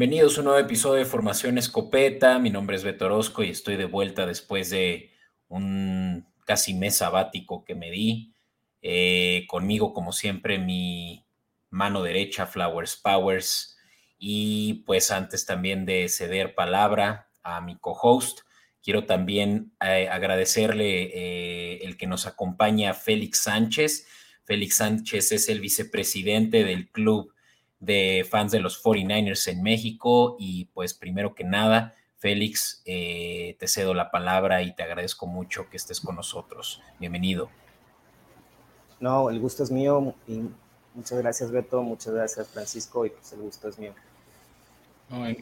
Bienvenidos a un nuevo episodio de Formación Escopeta. Mi nombre es Beto Orozco y estoy de vuelta después de un casi mes sabático que me di. Eh, conmigo, como siempre, mi mano derecha, Flowers Powers. Y pues antes también de ceder palabra a mi co-host, quiero también eh, agradecerle eh, el que nos acompaña, Félix Sánchez. Félix Sánchez es el vicepresidente del club de fans de los 49ers en México. Y pues primero que nada, Félix, eh, te cedo la palabra y te agradezco mucho que estés con nosotros. Bienvenido. No, el gusto es mío y muchas gracias Beto, muchas gracias Francisco y pues el gusto es mío.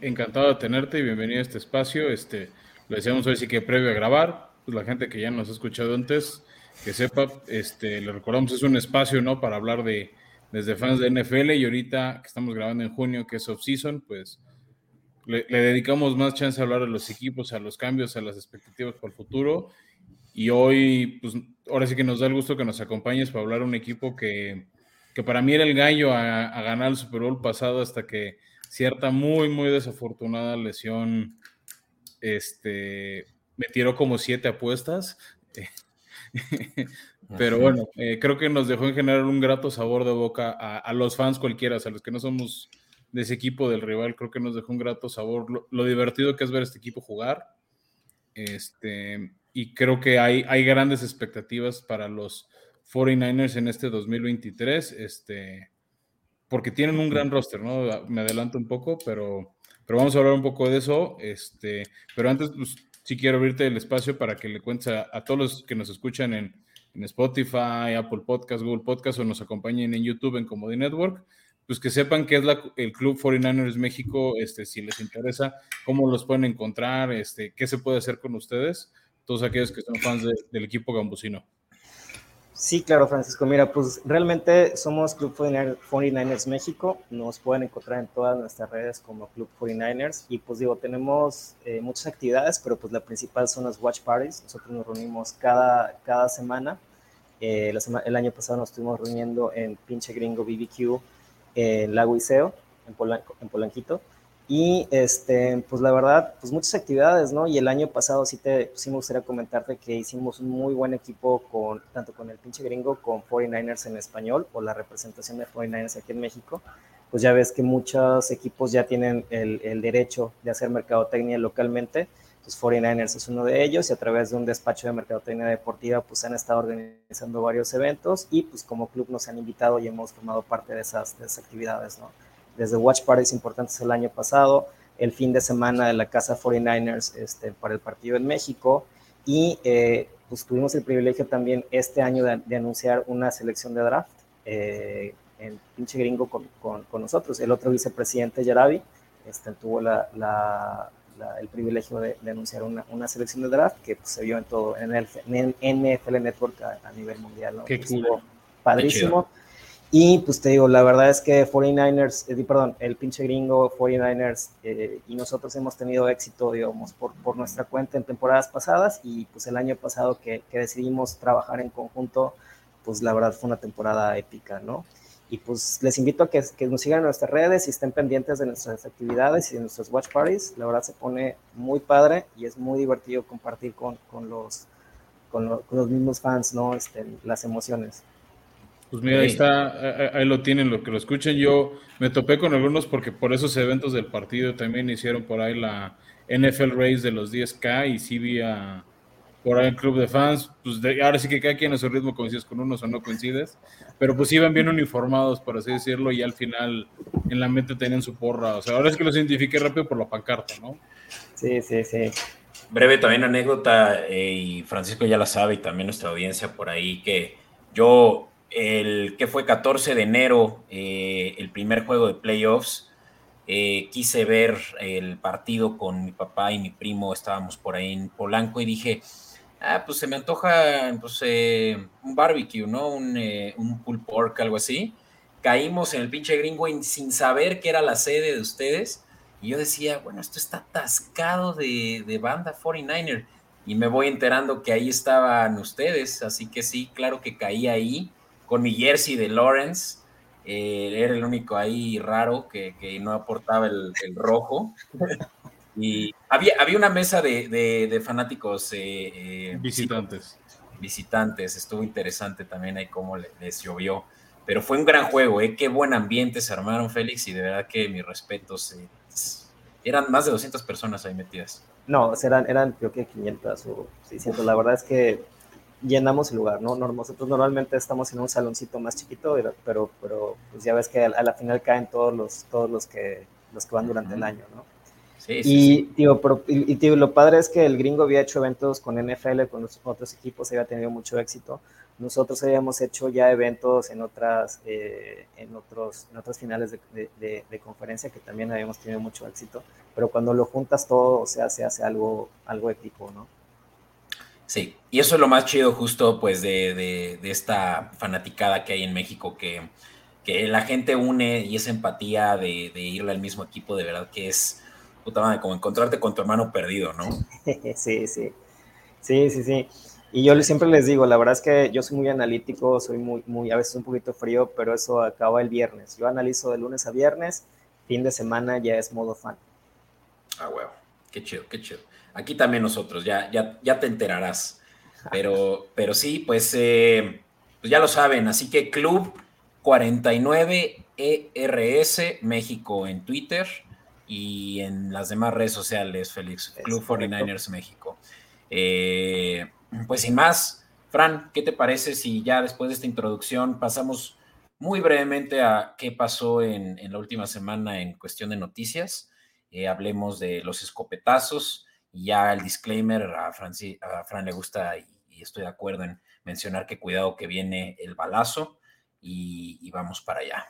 encantado de tenerte y bienvenido a este espacio. Este, lo decíamos hoy sí que previo a grabar, pues la gente que ya nos ha escuchado antes, que sepa, este, le recordamos es un espacio, ¿no? Para hablar de, desde fans de NFL y ahorita que estamos grabando en junio, que es off-season, pues le, dedicamos más chance a hablar de los equipos, a los cambios, a las expectativas para el futuro. Y hoy, pues ahora sí que nos da el gusto que nos acompañes para hablar de un equipo que, que para mí era el gallo a, a, ganar el Super Bowl pasado hasta que cierta muy, muy desafortunada lesión este, me tiró como siete apuestas. Pero bueno, eh, creo que nos dejó en general un grato sabor de boca a, los fans cualquiera, a los que no somos de ese equipo del rival, creo que nos dejó un grato sabor, lo, divertido que es ver este equipo jugar. Este, y creo que hay, hay grandes expectativas para los 49ers en este 2023, este, porque tienen un gran roster, ¿no? Me adelanto un poco, pero, pero vamos a hablar un poco de eso. Este, pero antes, pues, sí quiero abrirte el espacio para que le cuentes a todos los que nos escuchan en, Spotify, Apple Podcast, Google Podcast o nos acompañen en YouTube en Comedy Network, pues que sepan que es el Club 49ers México, este, si les interesa, cómo los pueden encontrar, este, qué se puede hacer con ustedes, todos aquellos que son fans del equipo gambusino. Sí, claro, Francisco. Mira, pues realmente somos Club 49ers México. Nos pueden encontrar en todas nuestras redes como Club 49ers. Y pues digo, tenemos eh, muchas actividades, pero pues la principal son las Watch Parties. Nosotros nos reunimos cada, cada semana eh, el año pasado nos estuvimos reuniendo en Pinche Gringo BBQ en Lago Iseo, en, en Polanquito. Y este, pues la verdad, pues muchas actividades, ¿no? Y el año pasado sí, te, sí me gustaría comentarte que hicimos un muy buen equipo con, tanto con el pinche gringo, con 49ers en español, o la representación de 49ers aquí en México. Pues ya ves que muchos equipos ya tienen el, el derecho de hacer mercadotecnia localmente 49ers es uno de ellos y a través de un despacho de mercadotecnia deportiva pues han estado organizando varios eventos y pues como club nos han invitado y hemos formado parte de esas, actividades, ¿no? Desde Watch Parties importantes el año pasado, el fin de semana de la casa 49ers este, para el partido en México y eh, pues tuvimos el privilegio también este año de, anunciar una selección de draft eh, en pinche gringo con, con, nosotros. El otro vicepresidente, Yarabi, este, tuvo la, la el privilegio de, anunciar una, una, selección de draft que pues, se vio en todo, en el en NFL Network a, nivel mundial. ¿no? Qué Padrísimo. Y pues te digo, la verdad es que 49ers, eh, perdón, el pinche gringo 49ers eh, y nosotros hemos tenido éxito, digamos, por, por nuestra cuenta en temporadas pasadas y pues el año pasado que, que decidimos trabajar en conjunto, pues la verdad fue una temporada épica, ¿no? Y pues les invito a que, que, nos sigan en nuestras redes y estén pendientes de nuestras actividades y de nuestros watch parties. La verdad se pone muy padre y es muy divertido compartir con, con los, con, los mismos fans, ¿no? Este, las emociones. Pues mira, ahí está, ahí lo tienen, lo que lo escuchen. Yo me topé con algunos porque por esos eventos del partido también hicieron por ahí la NFL Race de los 10K y sí vi a, por ahí el club de fans, pues ahora sí que cada quien a su ritmo coincides con unos o no coincides, pero pues iban bien uniformados, por así decirlo, y al final en la mente tenían su porra, o sea, ahora es que los identifiqué rápido por la pancarta, ¿no? Sí, sí, sí. Breve también anécdota, eh, y Francisco ya la sabe, y también nuestra audiencia por ahí, que yo, el que fue 14 de enero, eh, el primer juego de playoffs, eh, quise ver el partido con mi papá y mi primo, estábamos por ahí en Polanco y dije, ah, pues se me antoja pues, eh, un barbecue, ¿no? Un, un pork, algo así. Caímos en el pinche gringo sin saber que era la sede de ustedes. Y yo decía, bueno, esto está atascado de, de banda 49er. Y me voy enterando que ahí estaban ustedes. Así que sí, claro que caí ahí con mi jersey de Lawrence. Eh, era el único ahí raro que, no aportaba el, rojo. y había, había una mesa de, fanáticos eh, eh, visitantes. visitantes, estuvo interesante también ahí cómo les llovió. Pero fue un gran juego, ¿eh? qué buen ambiente se armaron, Félix, y de verdad que mis respetos. eran más de 200 personas ahí metidas. No, eran, eran creo que 500 o 600. La verdad es que llenamos el lugar, ¿no? Nosotros normalmente estamos en un saloncito más chiquito, pero, pero pues ya ves que a la final caen todos los, todos los que, los que van durante el año, ¿no? Sí, sí, y, Tío, y, tío, lo padre es que el gringo había hecho eventos con NFL, con los otros equipos, había tenido mucho éxito. Nosotros habíamos hecho ya eventos en otras, eh, en otros, en otras finales de, de, conferencia que también habíamos tenido mucho éxito. Pero cuando lo juntas todo, o sea, se hace algo, algo épico, ¿no? Sí, y eso es lo más chido justo pues de, esta fanaticada que hay en México, que, que, la gente une y esa empatía de, irle al mismo equipo, de verdad que es, puta madre, como encontrarte con tu hermano perdido, ¿no? Sí, sí, sí, sí, sí. Y yo siempre les digo, la verdad es que yo soy muy analítico, soy muy, muy, a veces un poquito frío, pero eso acaba el viernes. Yo analizo de lunes a viernes, fin de semana ya es modo fan. Ah, huevo, qué chido, qué chido. Aquí también nosotros, ya, ya, ya te enterarás. Pero, pero sí, pues, eh, pues ya lo saben. Así que Club 49 ERS México en Twitter y en las demás redes sociales, Félix. Club 49ers México. Eh, pues sin más, Fran, ¿qué te parece si ya después de esta introducción pasamos muy brevemente a qué pasó en, la última semana en cuestión de noticias? Eh, hablemos de los escopetazos ya el disclaimer, a, a Fran le gusta y, estoy de acuerdo en mencionar que cuidado que viene el balazo y, vamos para allá.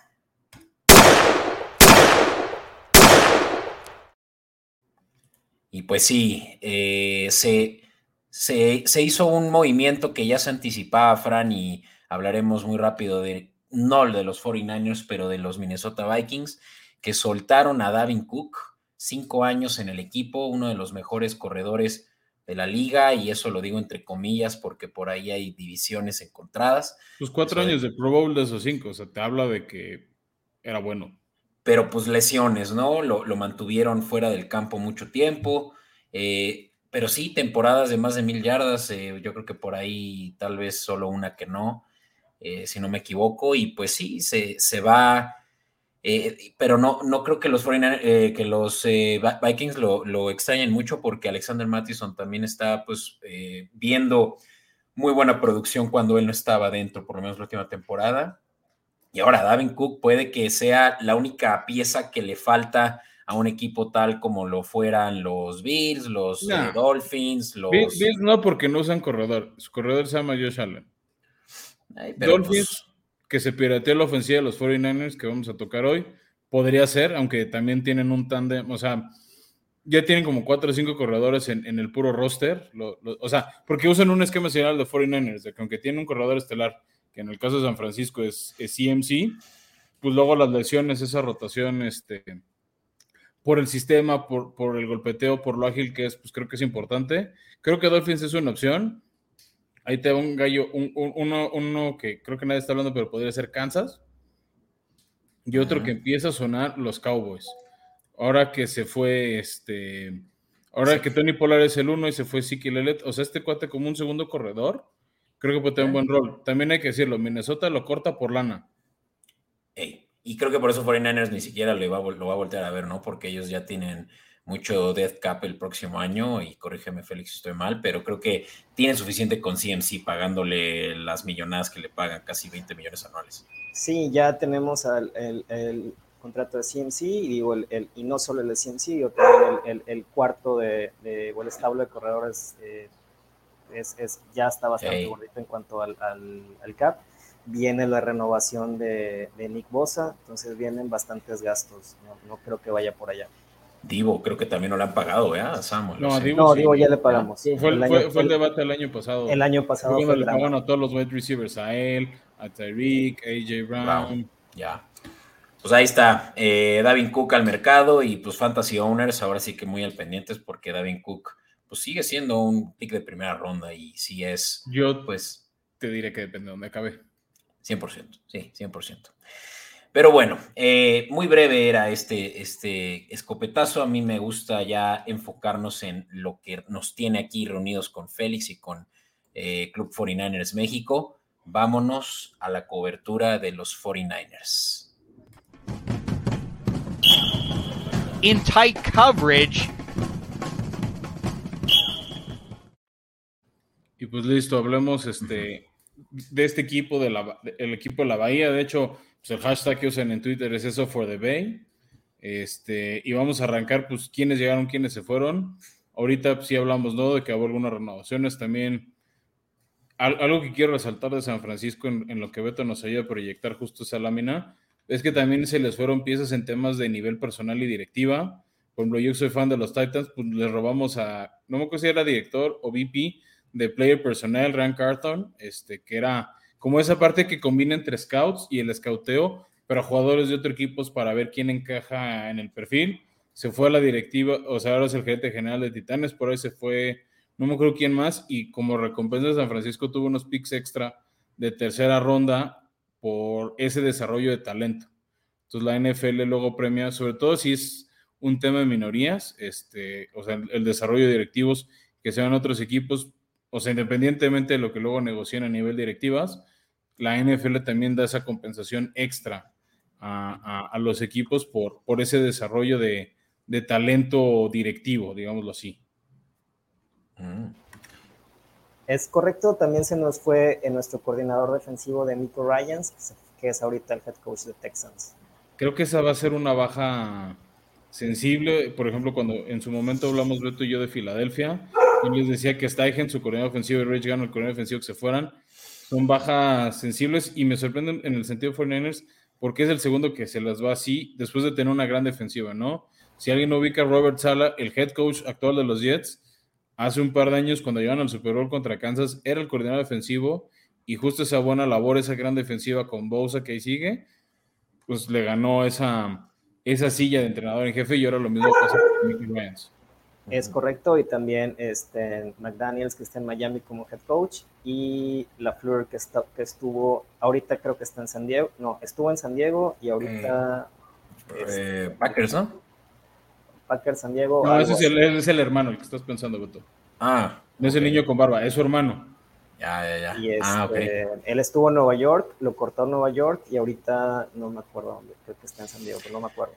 Y pues sí, eh, se, se, hizo un movimiento que ya se anticipaba, Fran, y hablaremos muy rápido de, no de los 49ers, pero de los Minnesota Vikings, que soltaron a Davin Cook, cinco años en el equipo, uno de los mejores corredores de la liga, y eso lo digo entre comillas porque por ahí hay divisiones encontradas. Los cuatro años de Pro Bowl de esos cinco, o sea, te habla de que era bueno. Pero pues lesiones, ¿no? Lo, mantuvieron fuera del campo mucho tiempo, eh, pero sí, temporadas de más de mil yardas, eh, yo creo que por ahí tal vez solo una que no, eh, si no me equivoco, y pues sí, se, se va eh, pero no, no creo que los, eh, que los eh, Vikings lo, lo, extrañen mucho porque Alexander Mattison también está pues viendo muy buena producción cuando él no estaba dentro, por lo menos la última temporada. Y ahora Davin Cook puede que sea la única pieza que le falta a un equipo tal como lo fueran los Bills, los Dolphins, los... Bills, no, porque no usan corredor. Su corredor se llama Josh Allen. Dolphins pues, que se pirateó la ofensiva de los 49ers que vamos a tocar hoy. Podría ser, aunque también tienen un tándem, o sea, ya tienen como cuatro o cinco corredores en, el puro roster. o sea, porque usan un esquema similar de 49ers, de que aunque tienen un corredor estelar, que en el caso de San Francisco es, CMC, pues luego las lesiones, esa rotación, este, por el sistema, por, por el golpeteo, por lo ágil que es, pues creo que es importante. Creo que Dolphins es una opción. Ahí te va un gallo, uno, que creo que nadie está hablando, pero podría ser Kansas. Y otro que empieza a sonar los Cowboys. Ahora que se fue este. Ahora que Tony Pollard es el uno y se fue Siki Lelet, o sea, este cuate como un segundo corredor, creo que puede tener un buen rol. También hay que decirlo, Minnesota lo corta por lana. y creo que por eso 49ers ni siquiera lo va, lo va a voltear a ver, ¿no? Porque ellos ya tienen mucho death cap el próximo año y corrígeme Félix si estoy mal, pero creo que tiene suficiente con CMC pagándole las millonadas que le pagan, casi 20 millones anuales. Sí, ya tenemos el, contrato de CMC y digo el, y no solo el de CMC, también el, cuarto de, de, o el establo de corredores eh, es, ya está bastante bonito en cuanto al, cap. Viene la renovación de, Nick Bosa, entonces vienen bastantes gastos. no creo que vaya por allá. Divo, creo que también no le han pagado, ¿eh? Samuel. No, Divo, ya le pagamos. fue, el, debate el año pasado. El año pasado. Fue le pagaron a todos los wide receivers, a él, a Tyreek, AJ Brown. Ya. Pues ahí está, eh, Davin Cook al mercado y pues Fantasy Owners, ahora sí que muy al pendientes porque Davin Cook pues sigue siendo un pick de primera ronda y si es, yo pues te diré que depende de dónde acabe. 100%, sí, 100%. Pero bueno, eh, muy breve era este, este escopetazo. A mí me gusta ya enfocarnos en lo que nos tiene aquí reunidos con Félix y con eh, Club 49ers México. Vámonos a la cobertura de los 49ers. In tight coverage. Y pues listo, hablemos este, de este equipo, de la, el equipo de la Bahía. De hecho, pues el hashtag que usan en Twitter es eso for the Bay. Este, y vamos a arrancar, pues, quiénes llegaron, quiénes se fueron. Ahorita pues, sí hablamos, ¿no? De que hubo algunas renovaciones también. algo que quiero resaltar de San Francisco en, lo que Beto nos ayuda a proyectar justo esa lámina, es que también se les fueron piezas en temas de nivel personal y directiva. Por ejemplo, yo soy fan de los Titans, pues les robamos a, no me acuerdo si era director o VP de Player Personnel, Rand Carton, este, que era como esa parte que combina entre scouts y el scouteo, pero jugadores de otros equipos para ver quién encaja en el perfil. Se fue a la directiva, o sea, ahora es el gerente general de Titanes, por ahí se fue, no me acuerdo quién más, y como recompensa San Francisco tuvo unos picks extra de tercera ronda por ese desarrollo de talento. Entonces la NFL luego premia, sobre todo si es un tema de minorías, este, o sea, el desarrollo de directivos que sean otros equipos, o sea, independientemente de lo que luego negocien a nivel directivas, la NFL también da esa compensación extra a, los equipos por, por ese desarrollo de, talento directivo, digámoslo así. Mm. Es correcto, también se nos fue en nuestro coordinador defensivo de Nico Ryans, que es ahorita el head coach de Texans. Creo que esa va a ser una baja sensible. Por ejemplo, cuando en su momento hablamos Beto y yo de Filadelfia, y les decía que Steichen, su coordinador ofensivo, y Rich Gannon, el coordinador ofensivo, que se fueran, son bajas sensibles y me sorprenden en el sentido de 49ers porque es el segundo que se las va así después de tener una gran defensiva, ¿no? Si alguien ubica a Robert Sala, el head coach actual de los Jets, hace un par de años cuando llegaron al Super Bowl contra Kansas, era el coordinador defensivo y justo esa buena labor, esa gran defensiva con Bosa que ahí sigue, pues le ganó esa, esa silla de entrenador en jefe y ahora lo mismo pasa con Mickey Ryans. Es correcto, y también este, McDaniels, que está en Miami como head coach, y la Fleur, que, está, que estuvo, ahorita creo que está en San Diego, no, estuvo en San Diego y ahorita... Eh, este, Packers, ¿no? Packers, San Diego. No, ese es el, es el, hermano, el que estás pensando, Beto. Ah. No es el niño con barba, es su hermano. Ya, ya, ya. Y ah, este, él estuvo en Nueva York, lo cortó en Nueva York y ahorita no me acuerdo dónde, creo que está en San Diego, pero no me acuerdo.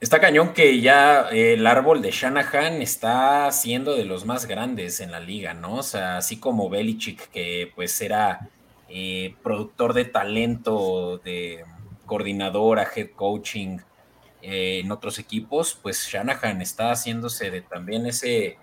Está cañón que ya el árbol de Shanahan está siendo de los más grandes en la liga, ¿no? O sea, así como Belichick, que pues era eh, productor de talento, de coordinador a head coaching eh, en otros equipos, pues Shanahan está haciéndose de también ese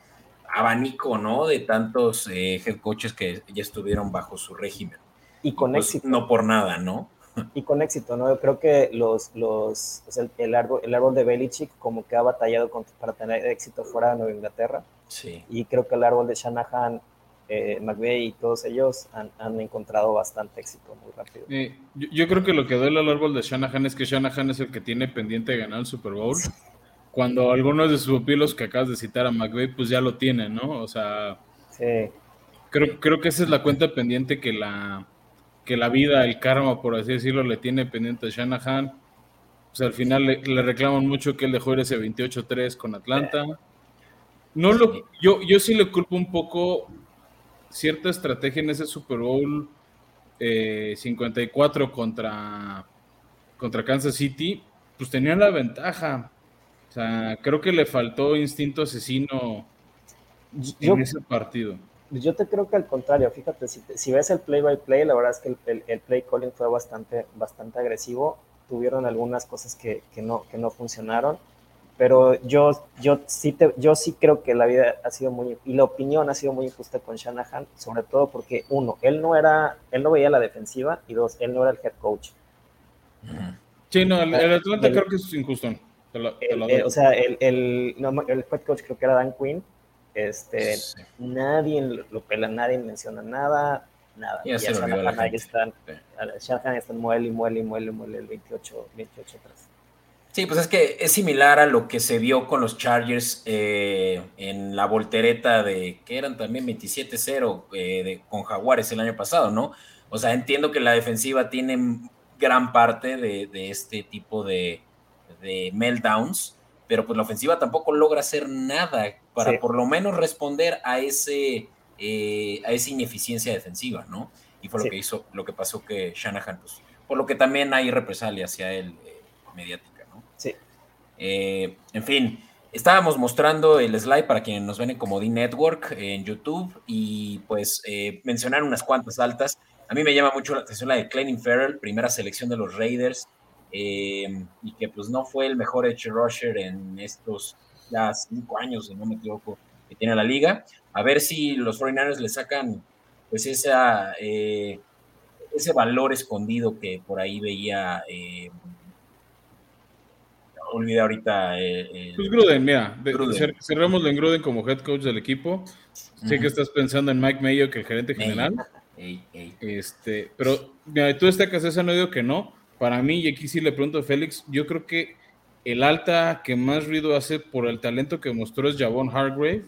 abanico, ¿no? De tantos eh, head coaches que ya estuvieron bajo su régimen. Y con pues, éxito. No por nada, ¿no? Y con éxito, ¿no? Yo creo que los, los, el, árbol, el árbol de Belichick como que ha batallado para tener éxito fuera de Nueva Inglaterra. Sí. Y creo que el árbol de Shanahan, eh, McVeigh y todos ellos han, han, encontrado bastante éxito muy rápido. yo, creo que lo que duele al árbol de Shanahan es que Shanahan es el que tiene pendiente de ganar el Super Bowl. Cuando algunos de sus pupilos que acabas de citar a McVeigh, pues ya lo tienen, ¿no? O sea, sí. creo, creo que esa es la cuenta pendiente que la que la vida, el karma, por así decirlo, le tiene pendiente a Shanahan. Pues al final le, reclaman mucho que él dejó ir ese 28-3 con Atlanta. No lo, yo, yo sí le culpo un poco cierta estrategia en ese Super Bowl 54 eh, contra, contra Kansas City, pues tenían la ventaja. O sea, creo que le faltó instinto asesino en ese partido. Yo te creo que al contrario, fíjate, si, ves el play by play, la verdad es que el, play calling fue bastante, bastante agresivo. Tuvieron algunas cosas que, no, que no funcionaron, pero yo, yo, sí te, yo sí creo que la vida ha sido muy, y la opinión ha sido muy injusta con Shanahan, sobre todo porque, uno, él no era, él no veía la defensiva, y dos, él no era el head coach. Sí, no, el, Atlanta creo que es injusto. o sea, el, el, el head coach creo que era Dan Quinn, este, nadie lo pela, nadie menciona nada, nada. Ya, se Shanahan ahí están, Shanahan están muele y muele y muele, muele el 28, 28 atrás. Sí, pues es que es similar a lo que se vio con los Chargers eh, en la voltereta de que eran también 27-0 eh, con Jaguares el año pasado, ¿no? O sea, entiendo que la defensiva tiene gran parte de, este tipo de, de, meltdowns, pero pues la ofensiva tampoco logra hacer nada para por lo menos responder a ese eh, a esa ineficiencia defensiva, ¿no? Y fue lo que hizo, lo que pasó que Shanahan, pues, por lo que también hay represalia hacia él eh, mediática, ¿no? Sí. Eh, en fin, estábamos mostrando el slide para quienes nos ven en Comodín Network en YouTube y pues mencionar unas cuantas altas. A mí me llama mucho la atención la de Clenning Farrell, primera selección de los Raiders, y que pues no fue el mejor edge rusher en estos ya cinco años, si no me equivoco, que tiene la liga. A ver si los 49ers le sacan pues esa, eh, ese valor escondido que por ahí veía. Eh, olvidé ahorita. Eh, pues Gruden, mira, cerramos en Gruden como head coach del equipo. Sé que estás pensando en Mike Mayo, que el gerente general. Este, pero mira, tú destacas ese no digo que no. Para mí, y aquí sí le pregunto a Félix, yo creo que el alta que más ruido hace por el talento que mostró es Javon Hargrave,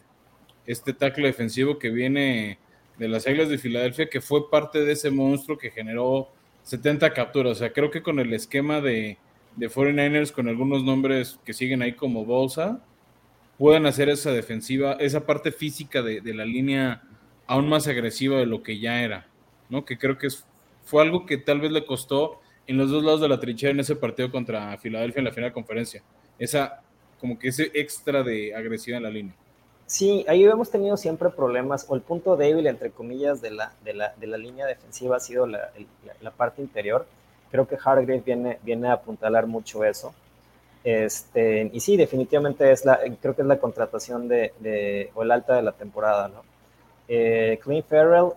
este tackle defensivo que viene de las Águilas de Filadelfia, que fue parte de ese monstruo que generó 70 capturas. O sea, creo que con el esquema de, de 49ers, con algunos nombres que siguen ahí como Bolsa, pueden hacer esa defensiva, esa parte física de, la línea aún más agresiva de lo que ya era, ¿no? Que creo que fue algo que tal vez le costó en los dos lados de la trinchera en ese partido contra Filadelfia en la final de conferencia. Esa, como que ese extra de agresividad en la línea. Sí, ahí hemos tenido siempre problemas, o el punto débil, entre comillas, de la, de la, de la línea defensiva ha sido la, la, parte interior. Creo que Hargrave viene, viene a apuntalar mucho eso. Este, y sí, definitivamente es la, creo que es la contratación de, de o el alta de la temporada, ¿no? Eh, Clean Farrell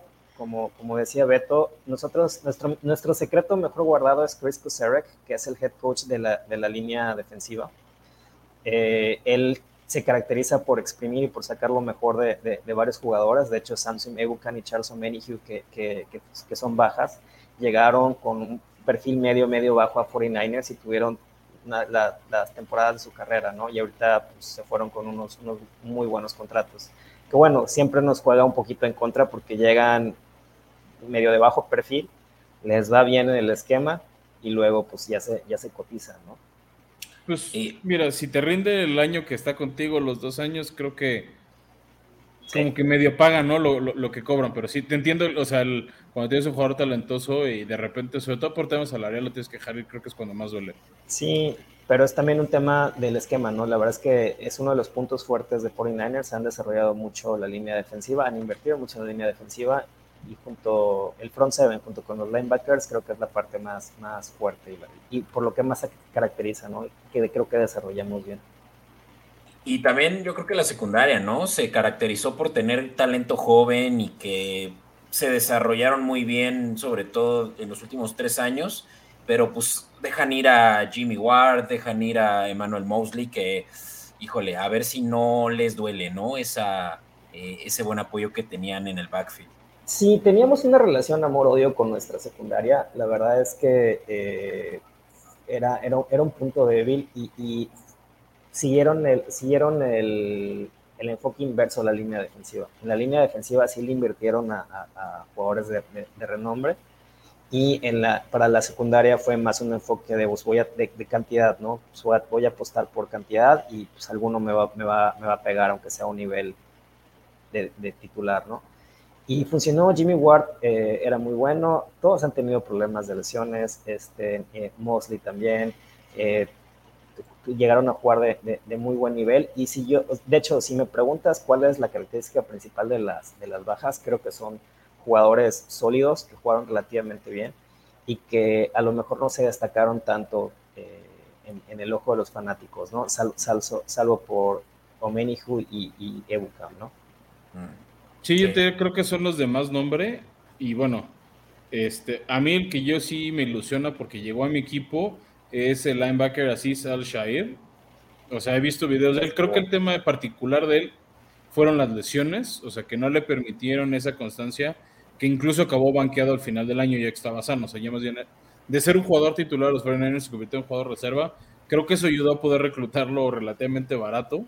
como, decía Beto, nosotros, nuestro, nuestro secreto mejor guardado es Chris Kuserek, que es el head coach de la, de la línea defensiva. Eh, él se caracteriza por exprimir y por sacar lo mejor de, de, varios jugadores. De hecho, Samsung Egukan y Charles O'Menihu, que, que, que, son bajas, llegaron con un perfil medio, medio bajo a 49ers y tuvieron las temporadas de su carrera, ¿no? Y ahorita pues, se fueron con unos, unos muy buenos contratos. Que bueno, siempre nos juega un poquito en contra porque llegan medio de bajo perfil, les va bien en el esquema y luego pues ya se, ya se cotiza, ¿no? Pues mira, si te rinde el año que está contigo, los dos años, creo que como que medio pagan, ¿no? Lo, que cobran, pero sí, te entiendo, o sea, cuando tienes un jugador talentoso y de repente, sobre todo por temas salariales, lo tienes que dejar y creo que es cuando más duele. Sí, pero es también un tema del esquema, ¿no? La verdad es que es uno de los puntos fuertes de 49ers, han desarrollado mucho la línea defensiva, han invertido mucho en la línea defensiva y junto el front seven junto con los linebackers creo que es la parte más, más fuerte y, por lo que más caracteriza, ¿no? Que creo que desarrollamos bien. Y también yo creo que la secundaria, ¿no? Se caracterizó por tener talento joven y que se desarrollaron muy bien, sobre todo en los últimos tres años, pero pues dejan ir a Jimmy Ward, dejan ir a Emmanuel Mosley, que, híjole, a ver si no les duele, ¿no? Esa, eh, ese buen apoyo que tenían en el backfield. Sí, teníamos una relación amor-odio con nuestra secundaria. La verdad es que eh, era, era, un punto débil y, siguieron, el, siguieron el, enfoque inverso a la línea defensiva. En la línea defensiva sí le invirtieron a, jugadores de, renombre y en la, para la secundaria fue más un enfoque de, pues, voy de, cantidad, ¿no? Pues, voy a apostar por cantidad y pues alguno me va, me va, me va a pegar aunque sea un nivel de titular, ¿no? Y funcionó, Jimmy Ward eh, era muy bueno, todos han tenido problemas de lesiones, este, eh, Mosley también, eh, llegaron a jugar de, de, muy buen nivel. Y si yo, de hecho, si me preguntas cuál es la característica principal de las, de las bajas, creo que son jugadores sólidos que jugaron relativamente bien y que a lo mejor no se destacaron tanto en, el ojo de los fanáticos, ¿no? salvo por Omenihu y, y Ebukam, ¿no? Mm. Sí, yo creo que son los de más nombre. Y bueno, este, a mí el que yo sí me ilusiona porque llegó a mi equipo es el linebacker Aziz Al-Shair. O sea, he visto videos de él. Creo que el tema particular de él fueron las lesiones, o sea, que no le permitieron esa constancia, que incluso acabó banqueado al final del año ya que estaba sano. O sea, ya más bien, de ser un jugador titular de los 49 se convirtió en jugador reserva. Creo que eso ayudó a poder reclutarlo relativamente barato.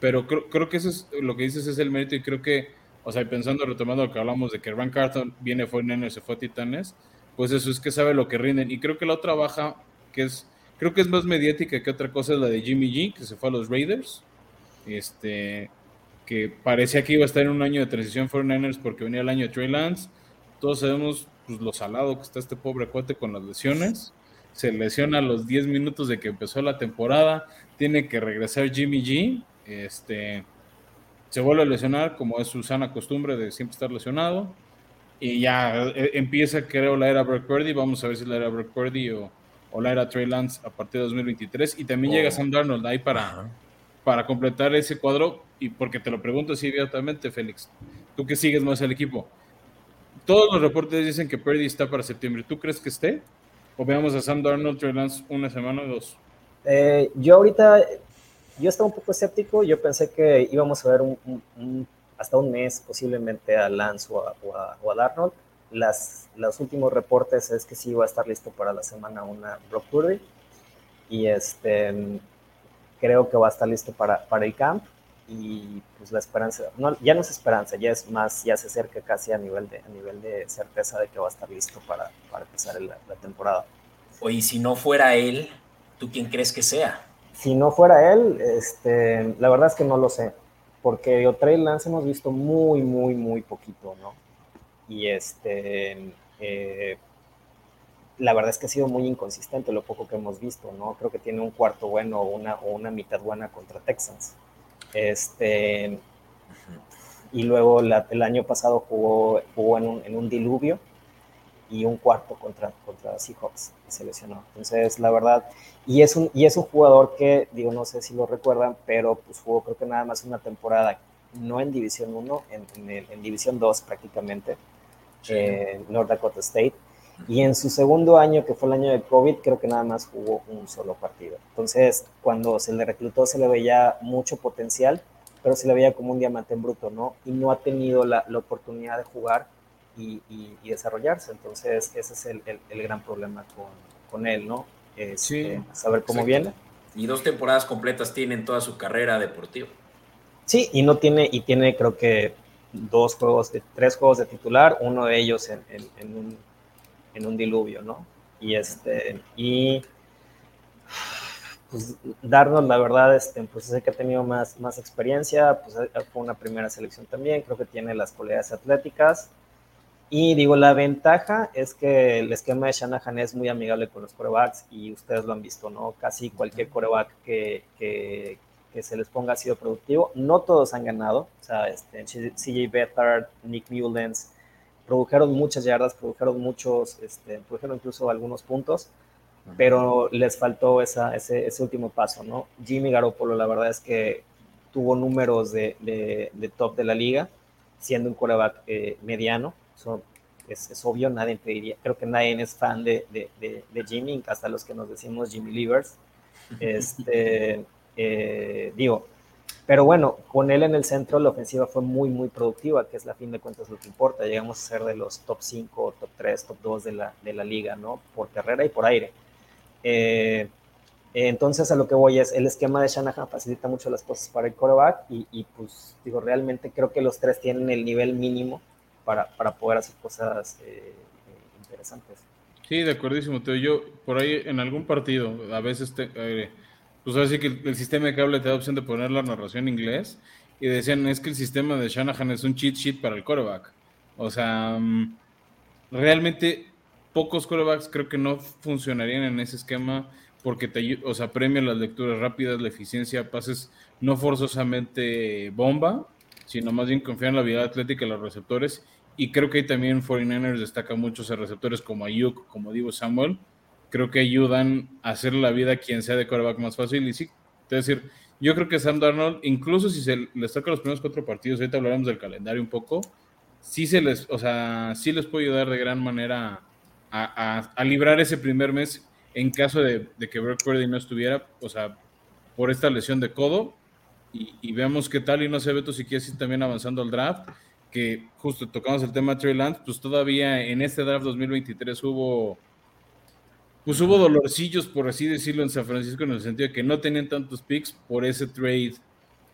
Pero creo, creo, que eso es lo que dices es el mérito y creo que, o sea, pensando, retomando lo que hablamos de que Ran Carton viene fue Nene, se fue a Titanes, pues eso es que sabe lo que rinden. Y creo que la otra baja, que es, creo que es más mediática que otra cosa, es la de Jimmy G, que se fue a los Raiders. Este, que parecía que iba a estar en un año de transición 49ers porque venía el año de Trey Lance. Todos sabemos pues, lo salado que está este pobre cuate con las lesiones. Se lesiona a los 10 minutos de que empezó la temporada. Tiene que regresar Jimmy G. Este, se vuelve a lesionar, como es su sana costumbre de siempre estar lesionado. Y ya eh, empieza, creo, la era Brock Purdy. Vamos a ver si la era Brock Purdy o, o la era Trey Lance a partir de 2023. Y también llega oh. Sam Darnold ahí para, para completar ese cuadro. Y porque te lo pregunto así abiertamente, Félix, tú que sigues más el equipo. Todos los reportes dicen que Purdy está para septiembre. ¿Tú crees que esté? ¿O veamos a Sam Darnold, Trey Lance una semana o dos? Eh, yo ahorita yo estaba un poco escéptico, yo pensé que íbamos a ver un, hasta un mes posiblemente a Lance o a, o Darnold. Las, los últimos reportes es que sí iba a estar listo para la semana una Brock Purdy y este, creo que va a estar listo para, para el camp y pues la esperanza, no, ya no es esperanza, ya es más, ya se acerca casi a nivel de, a nivel de certeza de que va a estar listo para, para empezar la temporada. Oye, si no fuera él, ¿tú quién crees que sea? Si no fuera él, este, la verdad es que no lo sé, porque yo Trey Lance hemos visto muy, muy, muy poquito, ¿no? Y este, eh, la verdad es que ha sido muy inconsistente lo poco que hemos visto, ¿no? Creo que tiene un cuarto bueno o una, o una mitad buena contra Texans. Este, y luego el año pasado jugó, jugó en, un, en un diluvio y un cuarto contra, contra Seahawks, se lesionó. Entonces, la verdad, y es, un, y es un jugador que, digo, no sé si lo recuerdan, pero pues jugó creo que nada más una temporada, no en División 1, en, en, División 2 prácticamente, en North Dakota State. Y en su segundo año, que fue el año de COVID, creo que nada más jugó un solo partido. Entonces, cuando se le reclutó, se le veía mucho potencial, pero se le veía como un diamante en bruto, ¿no? Y no ha tenido la, la oportunidad de jugar y, desarrollarse. Entonces, ese es el, el, gran problema con, con, él, ¿no? sí. Saber cómo viene. Y dos temporadas completas tiene en toda su carrera deportiva. Sí, y no tiene, y tiene creo que dos juegos, de, tres juegos de titular, uno de ellos en, en, un, en un diluvio, ¿no? Y este, y pues darnos la verdad, este, pues sé que ha tenido más, más experiencia, pues fue una primera selección también, creo que tiene las cualidades atléticas, y digo, la ventaja es que el esquema de Shanahan es muy amigable con los corebacks y ustedes lo han visto, ¿no? Casi cualquier coreback que, que, se les ponga ha sido productivo. No todos han ganado, o sea, este, CJ Beathard, Nick Mullens, produjeron muchas yardas, produjeron muchos, este, produjeron incluso algunos puntos, pero les faltó esa, ese, ese, último paso, ¿no? Jimmy Garoppolo, la verdad es que tuvo números de, de, top de la liga, siendo un coreback eh, mediano, es, obvio, nadie te creo que nadie es fan de, de, Jimmy, hasta los que nos decimos Jimmy Levers. Este, eh, digo, pero bueno, con él en el centro la ofensiva fue muy, muy productiva, que es la fin de cuentas lo que importa. Llegamos a ser de los top 5, top 3, top 2 de la, de la liga, ¿no? Por carrera y por aire. Eh, entonces a lo que voy es, el esquema de Shanahan facilita mucho las cosas para el quarterback y, y, pues digo, realmente creo que los tres tienen el nivel mínimo para, para poder hacer cosas eh, interesantes. Sí, de acuerdísimo. Yo por ahí en algún partido, a veces, te, eh, pues así que el, sistema de cable te da opción de poner la narración en inglés y decían es que el sistema de Shanahan es un cheat sheet para el coreback. O sea, mm, realmente pocos corebacks creo que no funcionarían en ese esquema porque te, o sea, premia las lecturas rápidas, la eficiencia, pases no forzosamente bomba, sino más bien confiar en la habilidad atlética de los receptores. Y creo que ahí también 49ers destaca muchos receptores como Ayuk, como Divo Samuel. Creo que ayudan a hacer la vida a quien sea de quarterback más fácil. Y sí, es decir, yo creo que Sam Darnold, incluso si se les toca los primeros cuatro partidos, ahorita hablaremos del calendario un poco, sí se les, o sea, sí les puede ayudar de gran manera a, a, librar ese primer mes en caso de, de que Brock Purdy no estuviera, o sea, por esta lesión de codo y, veamos qué tal. Y no sé, Beto, si quieres ir también avanzando al draft, que justo tocamos el tema de Trey Lance, pues todavía en este draft 2023 hubo, pues hubo dolorcillos, por así decirlo, en San Francisco, en el sentido de que no tenían tantos picks por ese trade.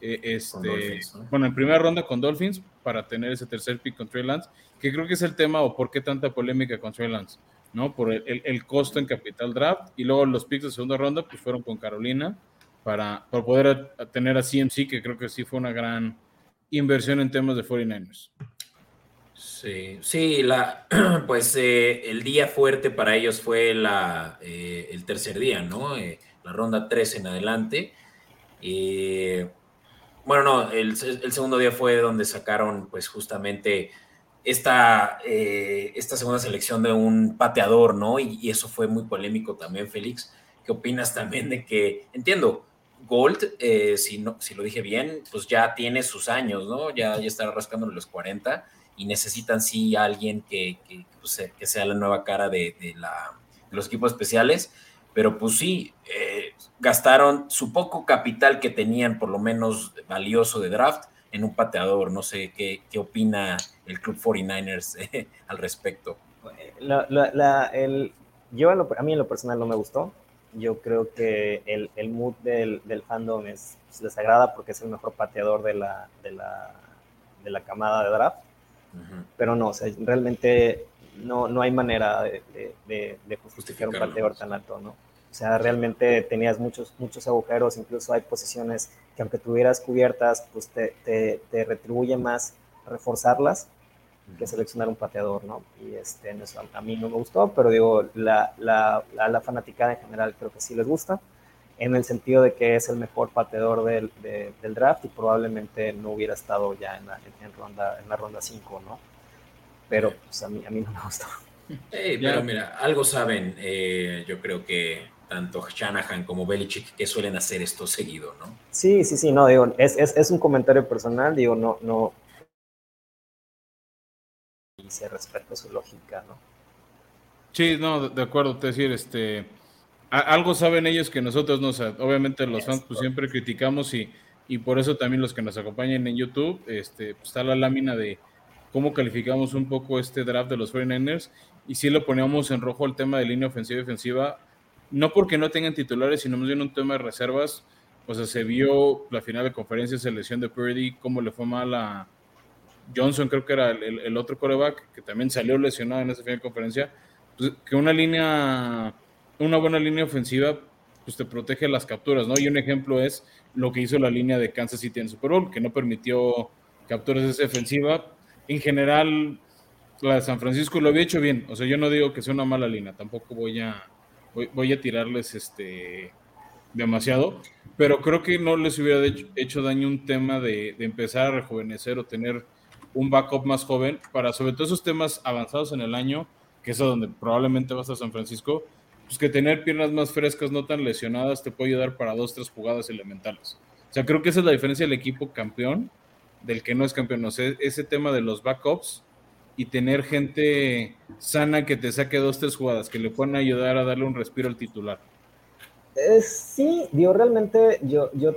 Eh, este, bueno, en primera ronda con Dolphins para tener ese tercer pick con Trey Lance, que creo que es el tema o por qué tanta polémica con Trey Lance. ¿no? Por el, costo en capital draft. Y luego los picks de segunda ronda, pues fueron con Carolina para, para poder tener a CMC, que creo que sí fue una gran inversión en temas de 49ers. Sí, sí, la, pues eh, el día fuerte para ellos fue la, eh, el tercer día, ¿no? Eh, la ronda 3 en adelante. bueno, no, el, el, segundo día fue donde sacaron pues justamente esta, esta segunda selección de un pateador, ¿no? Y, y, eso fue muy polémico también, Félix. ¿Qué opinas también de que, entiendo, Gold, si, no, si lo dije bien, pues ya tiene sus años, ¿no? Ya, ya está rascándole los 40 y necesitan sí alguien que, pues, que, sea la nueva cara de, la, los equipos especiales. Pero pues sí, eh, gastaron su poco capital que tenían, por lo menos valioso de draft, en un pateador. No sé qué, qué opina el Club 49ers eh, al respecto. el, yo a mí en lo personal no me gustó. Yo creo que el, el mood del, del fandom es, pues, les agrada porque es el mejor pateador de la, de la, de la camada de draft. Pero no, o sea, realmente no, no hay manera de, de, justificar un pateador tan alto, ¿no? O sea, realmente tenías muchos, muchos agujeros, incluso hay posiciones que aunque tuvieras cubiertas, pues te, te, te retribuye más reforzarlas que seleccionar un pateador, ¿no? Y este, eso a mí no me gustó, pero digo, la, la, la, fanaticada en general creo que sí les gusta, en el sentido de que es el mejor pateador del, del draft y probablemente no hubiera estado ya en la, en, ronda, en la ronda 5, ¿no? Pero pues a mí, a mí no me gustó. pero mira, algo saben, eh, yo creo que tanto Shanahan como Belichick que suelen hacer esto seguido, ¿no? Sí, sí, sí, no, digo, es, es, es un comentario personal, digo, no, no, y se respeta su lógica, ¿no? Sí, no, de acuerdo, te decir, este, algo saben ellos que nosotros no sabemos. Obviamente los fans pues, siempre criticamos y, y por eso también los que nos acompañan en YouTube, este, pues, está la lámina de cómo calificamos un poco este draft de los 49ers y si lo poníamos en rojo el tema de línea ofensiva y defensiva, no porque no tengan titulares, sino más bien un tema de reservas. O sea, se vio la final de conferencia, selección de Purdy, cómo le fue mal a Johnson, creo que era el, otro coreback, que también salió lesionado en esa final de conferencia. Pues, que una línea una buena línea ofensiva pues te protege las capturas, ¿no? Y un ejemplo es lo que hizo la línea de Kansas City en Super Bowl, que no permitió capturas de esa defensiva. En general, la de San Francisco lo había hecho bien. O sea, yo no digo que sea una mala línea, tampoco voy a, voy, a tirarles este demasiado, pero creo que no les hubiera hecho, daño un tema de, empezar a rejuvenecer o tener un backup más joven para sobre todo esos temas avanzados en el año, que es a donde probablemente va a San Francisco, pues que tener piernas más frescas, no tan lesionadas, te puede ayudar para dos, tres jugadas elementales. O sea, creo que esa es la diferencia del equipo campeón del que no es campeón. Ese tema de los backups y tener gente sana que te saque dos, tres jugadas, que le puedan ayudar a darle un respiro al titular. Eh, sí, digo, realmente yo, yo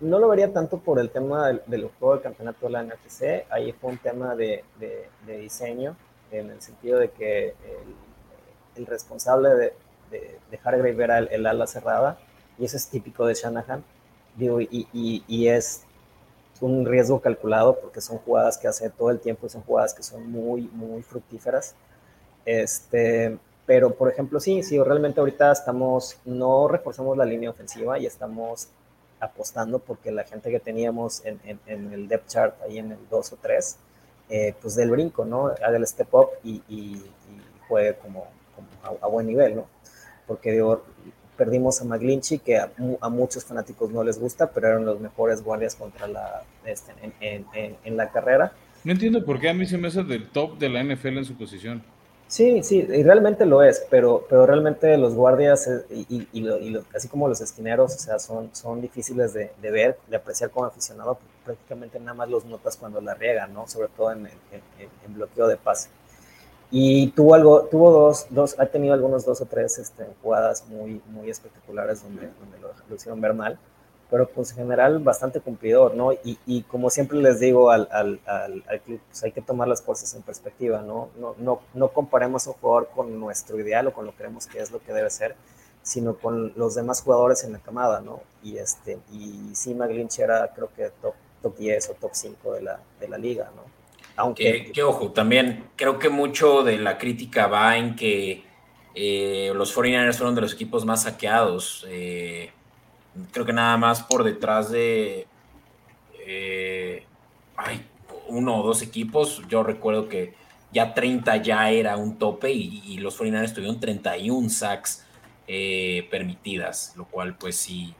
no lo vería tanto por el tema del, del juego del campeonato de la NFC, ahí fue un tema de, de diseño, en el sentido de que el, responsable de, de dejar ver el, el, ala cerrada, y eso es típico de Shanahan, digo, y, y, y, es un riesgo calculado porque son jugadas que hace todo el tiempo y son jugadas que son muy, muy fructíferas. Este, pero, por ejemplo, sí, sí, realmente ahorita estamos, no reforzamos la línea ofensiva y estamos apostando porque la gente que teníamos en, en, en el depth chart, ahí en el 2 o 3, eh, pues del brinco, ¿no? Haga el step up y, y, y juegue como, a, buen nivel, ¿no? Porque digo, perdimos a McGlinchy, que a, muchos fanáticos no les gusta, pero eran los mejores guardias contra la, este, en, en, la carrera. No entiendo por qué a mí se me hace del top de la NFL en su posición. Sí, sí, y realmente lo es, pero, pero realmente los guardias eh, y, y, y así como los esquineros, o sea, son, son difíciles de, de, ver, de apreciar como aficionado, prácticamente nada más los notas cuando la riegan, ¿no? Sobre todo en, en bloqueo de pase. Y tuvo algo, tuvo dos, dos, ha tenido algunos dos o tres este, jugadas muy, muy espectaculares donde, donde lo, hicieron ver mal, pero pues en general bastante cumplidor, ¿no? Y, y como siempre les digo al, al, al, club, pues hay que tomar las cosas en perspectiva, ¿no? No, no, no comparemos a un jugador con nuestro ideal o con lo que creemos que es lo que debe ser, sino con los demás jugadores en la camada, ¿no? Y, este, y sí, McGlinch era creo que top, top 10 o top 5 de la, de la liga, ¿no? Aunque, que, ojo, también creo que mucho de la crítica va en que eh, los 49ers fueron de los equipos más saqueados. Eh, creo que nada más por detrás de eh, uno o dos equipos. Yo recuerdo que ya 30 ya era un tope y, los 49ers tuvieron 31 sacks permitidas, lo cual pues sí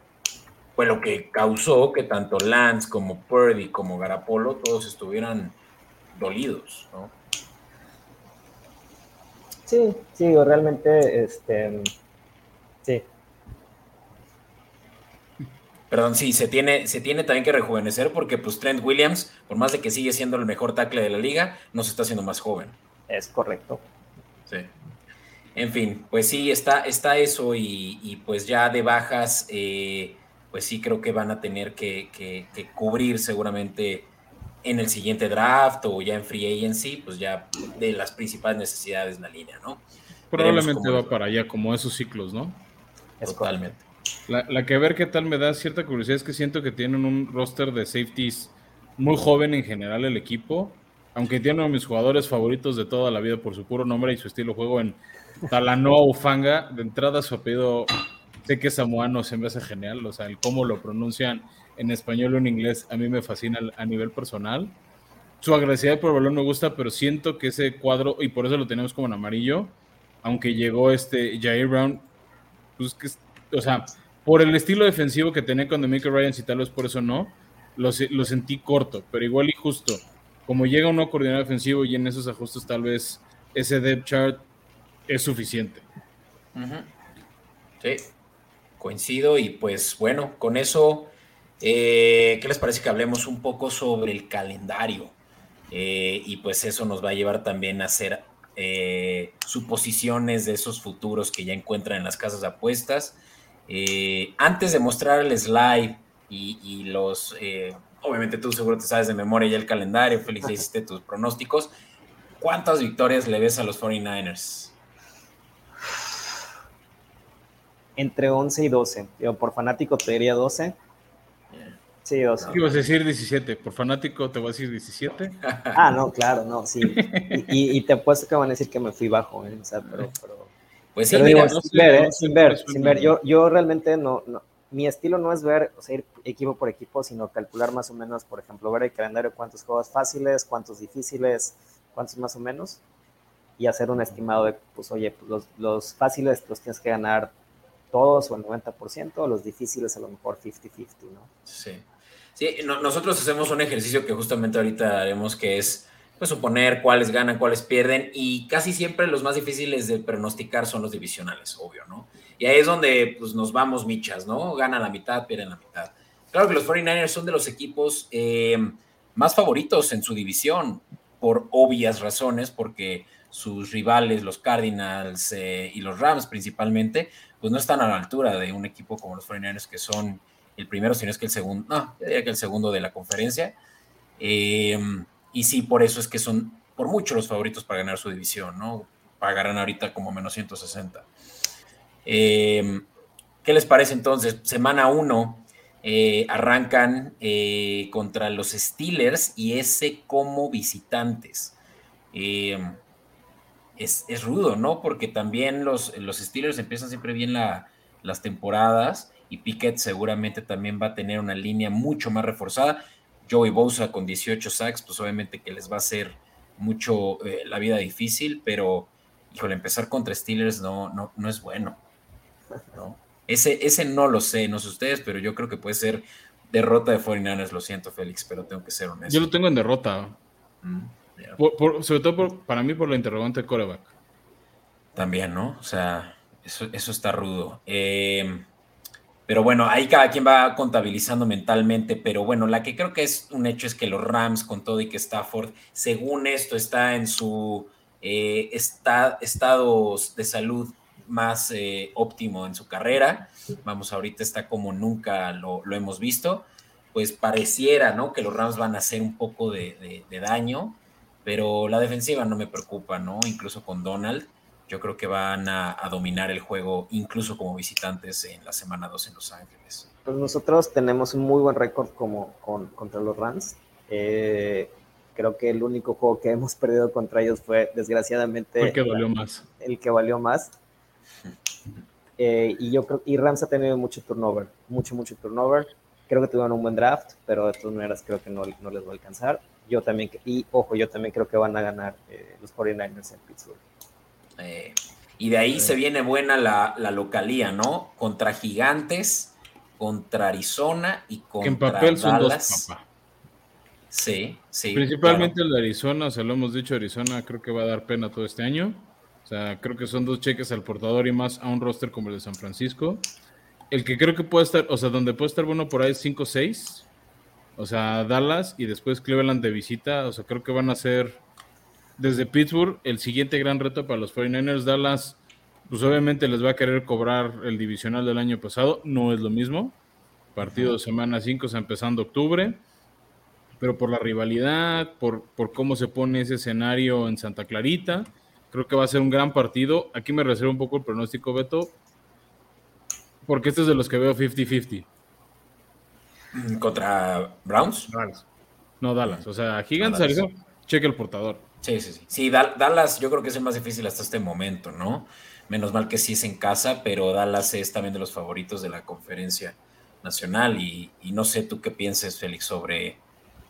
fue lo que causó que tanto Lance como Purdy como Garapolo todos estuvieran dolidos, ¿no? Sí, sí, realmente, este, Perdón, sí, se tiene, se tiene también que rejuvenecer porque pues Trent Williams, por más de que sigue siendo el mejor tackle de la liga, no se está haciendo más joven. Es correcto. Sí. En fin, pues sí, está, está eso y, pues ya de bajas, eh, pues sí creo que van a tener que, que cubrir seguramente en el siguiente draft o ya en free agency, pues ya de las principales necesidades en la línea, ¿no? Probablemente va para allá, como esos ciclos, ¿no? Totalmente. La, la, que ver qué tal me da cierta curiosidad es que siento que tienen un roster de safeties muy joven en general el equipo, aunque tiene uno de mis jugadores favoritos de toda la vida por su puro nombre y su estilo de juego en Talanoa Ufanga. De entrada su apellido, sé que es samoano, se me hace genial, o sea, el cómo lo pronuncian en español o en inglés a mí me fascina a nivel personal. Su agresividad por balón me gusta, pero siento que ese cuadro, y por eso lo tenemos como en amarillo, aunque llegó este Jair Brown, pues que, o sea, por el estilo defensivo que tenía con Michael Ryan, si tal vez por eso no, lo, lo, sentí corto, pero igual y justo. Como llega un nuevo coordinador defensivo y en esos ajustes tal vez ese depth chart es suficiente. Sí, coincido y pues bueno, con eso eh, ¿Qué les parece que hablemos un poco sobre el calendario? Eh, y pues eso nos va a llevar también a hacer eh, suposiciones de esos futuros que ya encuentran en las casas de apuestas. Antes de mostrar el slide y, los, obviamente tú seguro te sabes de memoria ya el calendario, Félix, ya hiciste tus pronósticos. ¿Cuántas victorias le ves a los 49ers? Entre 11 y 12. Yo por fanático te diría 12 Sí, o sea. Ibas a decir 17, por fanático te voy a decir 17. Ah, no, claro, no, sí. Y, te apuesto que van a decir que me fui bajo, ¿eh? o sea, pero, pues sí, mira, sin, ver, ¿eh? sin ver, sin ver, Yo, yo realmente no, no, mi estilo no es ver, o sea, ir equipo por equipo, sino calcular más o menos, por ejemplo, ver el calendario, cuántos juegos fáciles, cuántos difíciles, cuántos más o menos, y hacer un estimado de, pues, oye, pues, los, los fáciles los tienes que ganar todos o el 90%, los difíciles a lo mejor 50-50, ¿no? Sí. Sí, nosotros hacemos un ejercicio que justamente ahorita haremos, que es pues, suponer cuáles ganan, cuáles pierden, y casi siempre los más difíciles de pronosticar son los divisionales, obvio, ¿no? Y ahí es donde pues, nos vamos michas, ¿no? Ganan la mitad, pierden la mitad. Claro que los 49ers son de los equipos eh, más favoritos en su división, por obvias razones, porque sus rivales, los Cardinals eh, y los Rams principalmente, pues no están a la altura de un equipo como los 49ers que son el primero, sino es que el segundo, no, diría que el segundo de la conferencia. Em, y sí, por eso es que son por mucho los favoritos para ganar su división, ¿no? Pagarán ahorita como menos 160. Em, ¿Qué les parece entonces? Semana 1 eh, arrancan eh, contra los Steelers y ese como visitantes. Em, es, rudo, ¿no? Porque también los, los Steelers empiezan siempre bien las temporadas y Pickett seguramente también va a tener una línea mucho más reforzada. Joey Bosa con 18 sacks, pues obviamente que les va a hacer mucho eh, la vida difícil, pero híjole, empezar contra Steelers no, no, no es bueno. Ese, ese no lo sé, no sé ustedes, pero yo creo que puede ser derrota de 49ers, lo siento Félix, pero tengo que ser honesto. Yo lo tengo en derrota. Mm, sobre todo para mí por la interrogante de coreback. También, ¿no? O sea, eso, eso está rudo. Eh, pero bueno, ahí cada quien va contabilizando mentalmente. Pero bueno, la que creo que es un hecho es que los Rams, con todo y que Stafford, según esto, está en su eh, estado de salud más eh, óptimo en su carrera. Vamos, ahorita está como nunca lo, hemos visto. Pues pareciera, ¿no? Que los Rams van a hacer un poco de, de daño, pero la defensiva no me preocupa, ¿no? Incluso con Donald yo creo que van a, dominar el juego incluso como visitantes en la semana 2 en Los Ángeles. Pues nosotros tenemos un muy buen récord como contra los Rams. Eh, creo que el único juego que hemos perdido contra ellos fue desgraciadamente el que valió más. El que valió más. Eh, y yo creo y Rams ha tenido mucho turnover, mucho, mucho turnover. Creo que tuvieron un buen draft, pero de todas maneras creo que no, no les va a alcanzar. Yo también, y ojo, yo también creo que van a ganar eh, los 49ers en Pittsburgh. Eh, y de ahí se viene buena la, la, localía, ¿no? Contra Gigantes, contra Arizona y contra En papel son Dallas. dos, papá. Sí, sí. Principalmente claro. el de Arizona, se lo hemos dicho, Arizona creo que va a dar pena todo este año. O sea, creo que son dos cheques al portador y más a un roster como el de San Francisco. El que creo que puede estar, o sea, donde puede estar bueno por ahí es 5-6. O sea, Dallas y después Cleveland de visita. O sea, creo que van a ser desde Pittsburgh el siguiente gran reto para los 49ers. Dallas, pues obviamente les va a querer cobrar el divisional del año pasado. No es lo mismo. Partido de semana 5, o sea, empezando octubre pero por la rivalidad, por, por cómo se pone ese escenario en Santa Clarita, creo que va a ser un gran partido. Aquí me reservo un poco el pronóstico, Beto, porque este es de los que veo 50-50. Contra Browns. Dallas. No, Dallas. O sea, Gigantes, Dallas. Arizona, cheque el portador. Sí, sí, sí. Sí, Dal- Dallas yo creo que es el más difícil hasta este momento, ¿no? Menos mal que sí es en casa, pero Dallas es también de los favoritos de la conferencia nacional y, y no sé tú qué pienses, Félix, sobre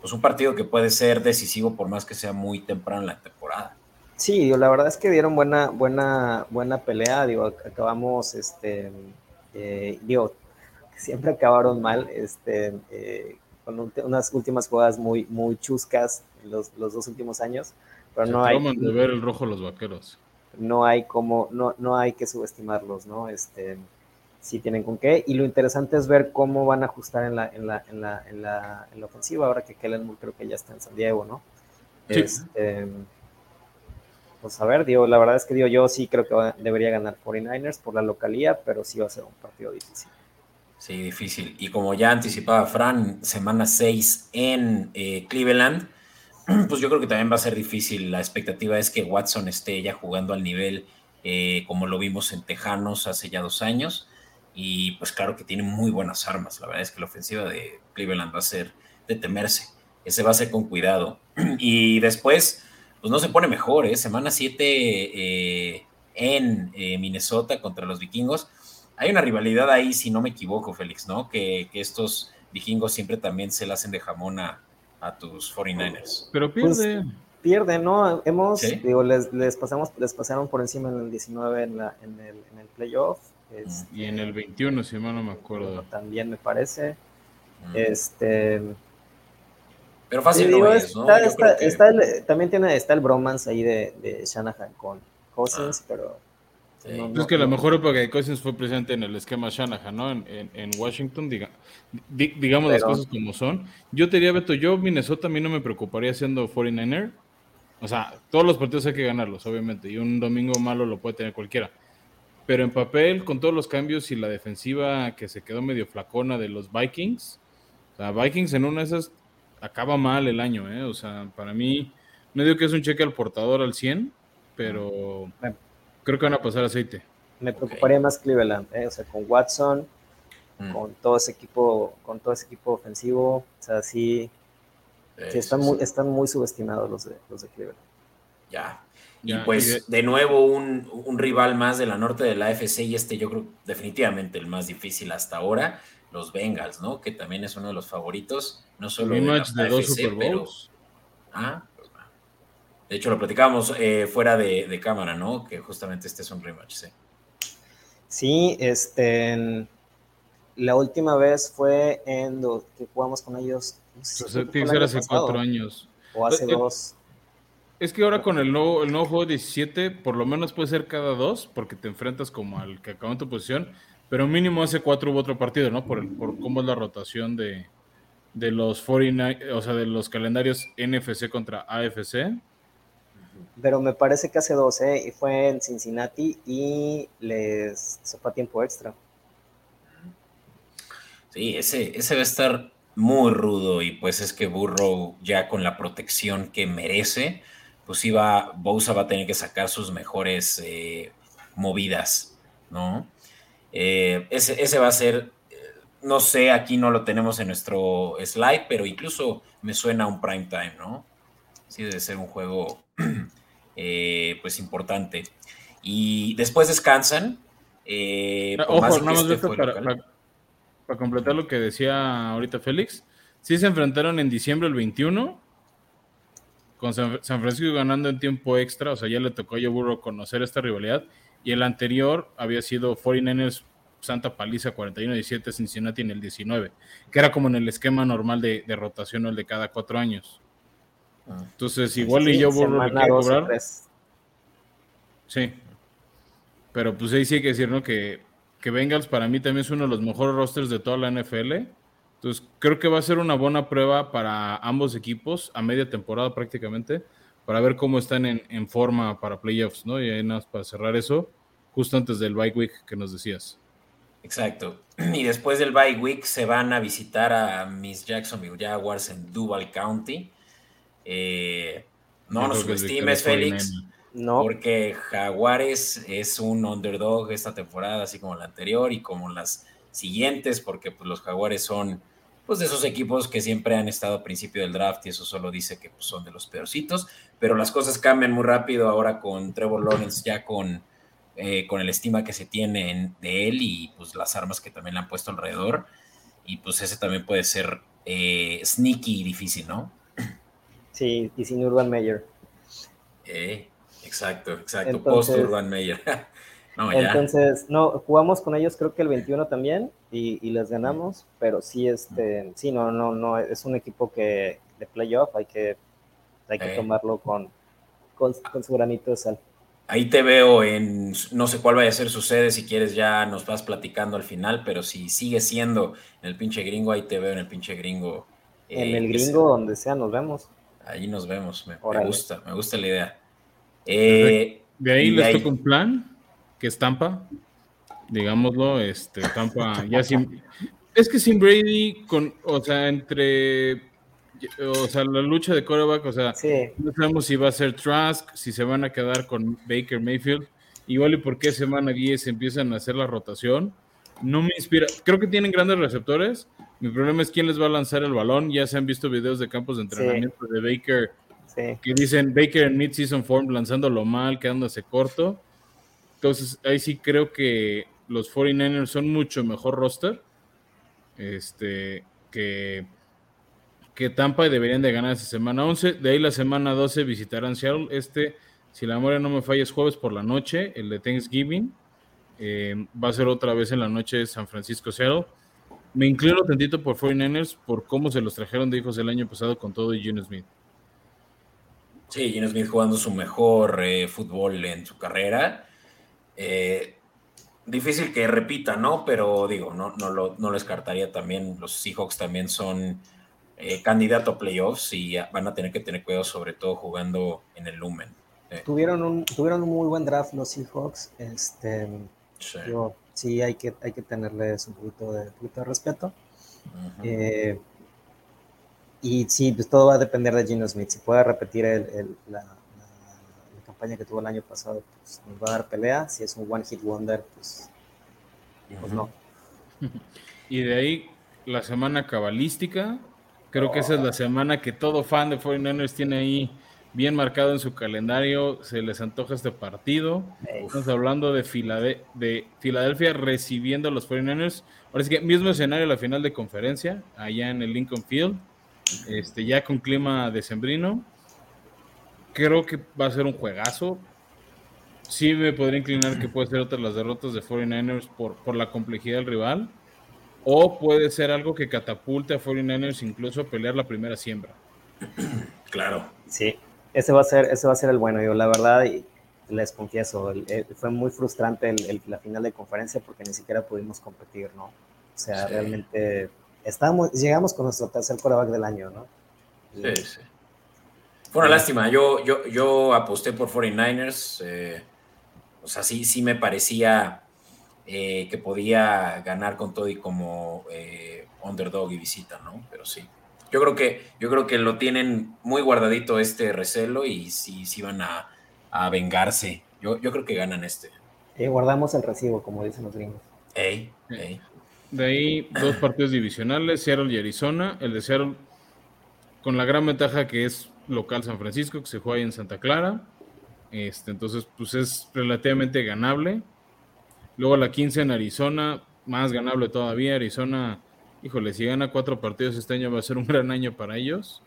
pues un partido que puede ser decisivo por más que sea muy temprano en la temporada. Sí, la verdad es que dieron buena, buena, buena pelea. Digo, ac- acabamos, este, eh, digo, siempre acabaron mal, este, eh, con un- unas últimas jugadas muy, muy chuscas los, los dos últimos años, pero Se no hay, de ver el rojo los vaqueros. no hay como, no, no hay que subestimarlos, ¿no? Este, sí tienen con qué. Y lo interesante es ver cómo van a ajustar en la, en la, en la, en la, en la ofensiva, ahora que Kellen Moore creo que ya está en San Diego, ¿no? Sí. Este, pues a ver, digo, la verdad es que digo, yo sí creo que va- debería ganar 49ers por la localía, pero sí va a ser un partido difícil. Sí, difícil. Y como ya anticipaba Fran, semana 6 en eh, Cleveland, pues yo creo que también va a ser difícil. La expectativa es que Watson esté ya jugando al nivel eh, como lo vimos en Tejanos hace ya dos años. Y pues claro que tiene muy buenas armas. La verdad es que la ofensiva de Cleveland va a ser de temerse. Ese va a ser con cuidado. Y después, pues no se pone mejor, ¿eh? Semana 7 en eh, Minnesota contra los vikingos hay una rivalidad ahí, si no me equivoco, Félix, ¿no? Que, que estos vikingos siempre también se la hacen de jamón a, a tus 49ers. Pero Pues, pierde. Pierde, ¿no? Hemos, Sí. digo, les, les pasamos, les pasaron por encima en el 19 en, la, en, el, en el playoff. este, y en el 21, si mal no me acuerdo. También me parece. Mm. Este, Pero fácil Sí, no digo, es, ¿no? está- Yo está- creo que- está el- también tiene, está el bromance ahí de, de Shanahan con Cousins, pero sí. no- Pues es que la mejor época de Cousins fue presente en el esquema Shanahan, ¿no? En, en- en Washington, diga- di- digamos las Pero- cosas como son. Yo te diría, Beto, yo Minnesota a mí no me preocuparía siendo 49er. O sea, todos los partidos hay que ganarlos, obviamente, y un domingo malo lo puede tener cualquiera. Pero en papel, con todos los cambios y la defensiva que se quedó medio flacona de los Vikings, o sea, Vikings en una de esas acaba mal el año, ¿eh? O sea, para mí, no digo que es un cheque al portador al 100, pero Bueno. Creo que van a pasar aceite. me preocuparía más Cleveland, ¿eh? o sea, con Watson, Mm. con todo ese equipo, con todo ese equipo ofensivo, o sea, sí, sí están Sí, muy, están muy subestimados los de, los de Cleveland. Ya. Y Ya, pues y de... de- nuevo un, un rival más de la norte de la AFC y este yo creo definitivamente el más difícil hasta ahora, los Bengals, ¿no? Que también es uno de los favoritos, no solo de la de dos AFC, Super pero- Bowls. Ah, pues va. De hecho, lo platicábamos eh, fuera de, de cámara, ¿no? Que justamente este es un rematch, sí. Sí, este, en- la última vez fue en lo que jugamos con ellos, no sé si Pues, el hace pasado, cuatro años. O hace Eh, eh, dos. Es que ahora con el nuevo, el nuevo juego 17, por lo menos puede ser cada dos, porque te enfrentas como al que acabó en tu posición, pero mínimo hace cuatro hubo otro partido, ¿no? Por, el- por cómo es la rotación de, de los 49, o sea, de los calendarios NFC contra AFC. Pero me parece que hace dos, ¿eh? Y fue en Cincinnati y les se tiempo extra. Sí, ese, ese va a estar muy rudo y pues es que Burrow ya con la protección que merece, pues iba, Bosa va a tener que sacar sus mejores eh, movidas, ¿no? Eh, ese, ese va a ser, no sé, aquí no lo tenemos en nuestro slide, pero incluso me suena un prime time, ¿no? Sí, debe ser un juego, eh, pues importante. Y después descansan. Eh, Ojo, más este para, para, completar lo que decía ahorita Félix. Sí se enfrentaron en diciembre el 21 con San, Francisco ganando en tiempo extra, o sea, ya le tocó a Joe Burrow conocer esta rivalidad, y el anterior había sido 49ers Santa Paliza 41-17 Cincinnati en el 19, que era como en el esquema normal de, rotación o el de cada cuatro años. Ah. Entonces, igual y yo Burrow le quiere cobrar. Sí. Pero pues ahí sí hay que decir, ¿no? Que, que Bengals para mí también es uno de los mejores rosters de toda la NFL entonces, creo que va a ser una buena prueba para ambos equipos a media temporada prácticamente, para ver cómo están en, forma para playoffs, ¿no? Y ahí nada más para cerrar eso, justo antes del bye week que nos decías. Exacto. Y después del bye week se van a visitar a Miss Jacksonville Jaguars en Duval County. Eh, no nos subestimes, Félix. No. Porque Jaguares es un underdog esta temporada, así como la anterior y como las siguientes, porque pues, los Jaguares son pues de esos equipos que siempre han estado a principio del draft y eso solo dice que pues, son de los peorcitos, pero las cosas cambian muy rápido ahora con Trevor Lawrence ya con, eh, con el estima que se tiene de él y pues las armas que también le han puesto alrededor y pues ese también puede ser eh, sneaky y difícil, ¿no? Sí, y sin Urban Meyer. Eh, exacto, exacto, post Urban Meyer. Entonces, no, jugamos con ellos creo que el 21 también y, les ganamos, pero sí, este, sí, no, no, no, es un equipo que de playoff hay que, hay que tomarlo con, con, su granito de sal. Ahí te veo en, no sé cuál vaya a ser su sede, si quieres ya nos vas platicando al final, pero si sigue siendo en el pinche gringo, ahí te veo en el pinche gringo. en el gringo, donde sea, nos vemos. Ahí nos vemos, me, gusta, me gusta la idea. Eh, de ahí les toca un plan que es Tampa, digámoslo, este, Tampa ya sin, es que sin Brady, con, o sea, entre, o sea, la lucha de coreback, o sea, no sabemos si va a ser Trask, si se van a quedar con Baker Mayfield, igual y por qué semana 10 empiezan a hacer la rotación, no me inspira, creo que tienen grandes receptores, mi problema es quién les va a lanzar el balón, ya se han visto videos de campos de entrenamiento de Baker, que dicen Baker en mid-season form lanzándolo mal, quedándose corto, entonces, ahí sí creo que los 49ers son mucho mejor roster este, que, que Tampa y deberían de ganar esa semana 11. De ahí la semana 12 visitarán Seattle. Este, si la memoria no me falla, es jueves por la noche, el de Thanksgiving. Eh, va a ser otra vez en la noche San Francisco Seattle. Me inclino tantito por 49ers por cómo se los trajeron de hijos el año pasado con todo y Gino Smith. Sí, Gino Smith jugando su mejor eh, fútbol en su carrera eh, difícil que repita, ¿no? Pero digo, no, no, lo, no descartaría también. Los Seahawks también son eh, candidato a playoffs y van a tener que tener cuidado, sobre todo jugando en el Lumen. Eh. Tuvieron, un, tuvieron un muy buen draft los Seahawks. Este, sí. hay que, hay que tenerles un poquito de, respeto. y sí, pues todo va a depender de Gino Smith. Si puede repetir el, la, que tuvo el año pasado, pues nos va a dar pelea. Si es un one hit wonder, pues, pues no. Y de ahí la semana cabalística. Creo que esa es la semana que todo fan de 49ers tiene ahí bien marcado en su calendario. Se les antoja este partido. Estamos hablando de, de Filadelfia recibiendo a los 49ers. Ahora sí que mismo escenario la final de conferencia, allá en el Lincoln Field. Este, ya con clima decembrino creo que va a ser un juegazo. Sí me podría inclinar que puede ser otra de las derrotas de 49ers por, por la complejidad del rival. O puede ser algo que catapulte a 49ers incluso a pelear la primera siembra. Claro. Sí, ese va a ser, ese va a ser el bueno. Yo la verdad, y les confieso, fue muy frustrante la final de conferencia porque ni siquiera pudimos competir, ¿no? O sea, realmente estábamos, llegamos con nuestro tercer coreback del año, ¿no? sí, sí. Fue una lástima. Yo, yo, yo aposté por 49ers. Eh, o sea, sí, sí me parecía eh, que podía ganar con todo y como eh, underdog y visita, ¿no? Pero sí. Yo creo que, yo creo que lo tienen muy guardadito este recelo y sí, sí van a, vengarse. Yo, yo creo que ganan este. guardamos el recibo, como dicen los gringos. De ahí dos partidos divisionales, Seattle y Arizona. El de Seattle con la gran ventaja que es local San Francisco, que se juega ahí en Santa Clara. Este, entonces, pues es relativamente ganable. Luego la 15 en Arizona, más ganable todavía. Arizona, híjole, si gana cuatro partidos este año va a ser un gran año para ellos.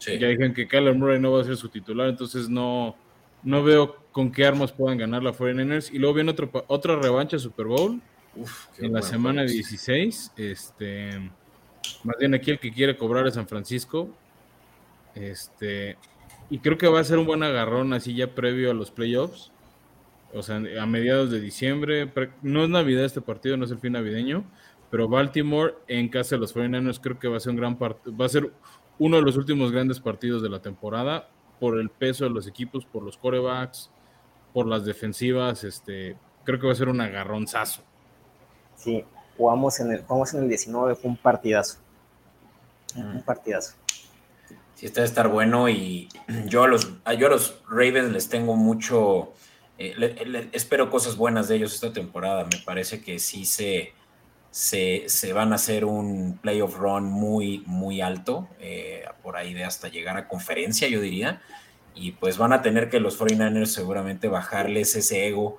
Ya dijeron que Kyler Murray no va a ser su titular, entonces no, no veo con qué armas puedan ganar la 49ers. Y luego viene otro, otra revancha Super Bowl en la semana 16. Este, más bien aquí el que quiere cobrar es San Francisco. Este, y creo que va a ser un buen agarrón así ya previo a los playoffs. O sea, a mediados de diciembre. No es Navidad este partido, no es el fin navideño. Pero Baltimore en casa de los 49ers creo que va a ser un gran partido. Va a ser uno de los últimos grandes partidos de la temporada por el peso de los equipos, por los corebacks, por las defensivas. Este, creo que va a ser un agarronzazo. Sí, jugamos en el, jugamos en el 19, fue un partidazo. Un partidazo. Sí, está de estar bueno y yo a los, yo a los Ravens les tengo mucho, eh, espero cosas buenas de ellos esta temporada. Me parece que sí se, se, se van a hacer un playoff run muy, muy alto, eh, por ahí de hasta llegar a conferencia, yo diría. Y pues van a tener que los 49ers seguramente bajarles ese ego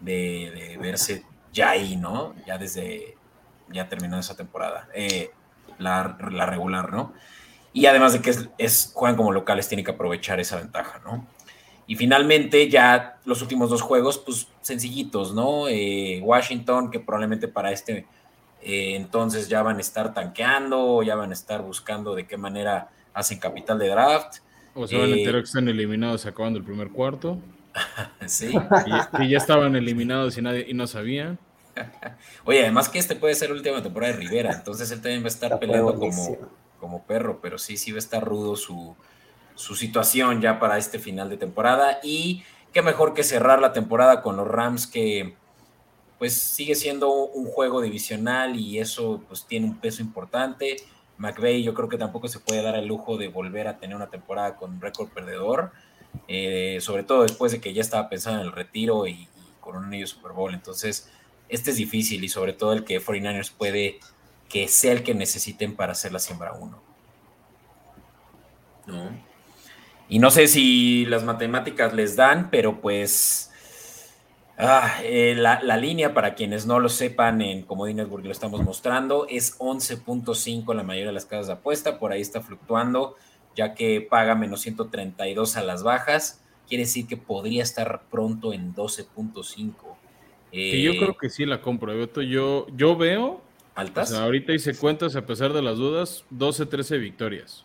de, verse ya ahí, ¿no? Ya desde, ya terminó esa temporada, eh, la, la, regular, ¿no? Y además de que es, juegan como locales, tienen que aprovechar esa ventaja, ¿no? Y finalmente ya los últimos dos juegos, pues sencillitos, ¿no? Eh, Washington, que probablemente para este eh, entonces ya van a estar tanqueando, ya van a estar buscando de qué manera hacen capital de draft. O se van a enterar que están eliminados acabando el primer cuarto. sí. Y, ya estaban eliminados y nadie y no sabían. Oye, además que este puede ser la última temporada de Rivera, entonces él también va a estar peleando como, como perro, pero sí, sí va a estar rudo su, su situación ya para este final de temporada. Y qué mejor que cerrar la temporada con los Rams que pues sigue siendo un juego divisional y eso pues tiene un peso importante. McVeigh yo creo que tampoco se puede dar el lujo de volver a tener una temporada con récord perdedor. Eh, sobre todo después de que ya estaba pensando en el retiro y, con un anillo Super Bowl. Entonces, este es difícil y sobre todo el que 49ers puede que sea el que necesiten para hacer la siembra 1. ¿No? Y no sé si las matemáticas les dan, pero pues ah, eh, la, la, línea, para quienes no lo sepan, en Comodines lo estamos mostrando, es 11.5 la mayoría de las casas de apuesta, por ahí está fluctuando ya que paga menos 132 a las bajas. Quiere decir que podría estar pronto en 12.5. Eh, yo creo que sí la compro, Yo, yo veo. ¿Altas? ahorita hice cuentas, a pesar de las dudas, 12, 13 victorias.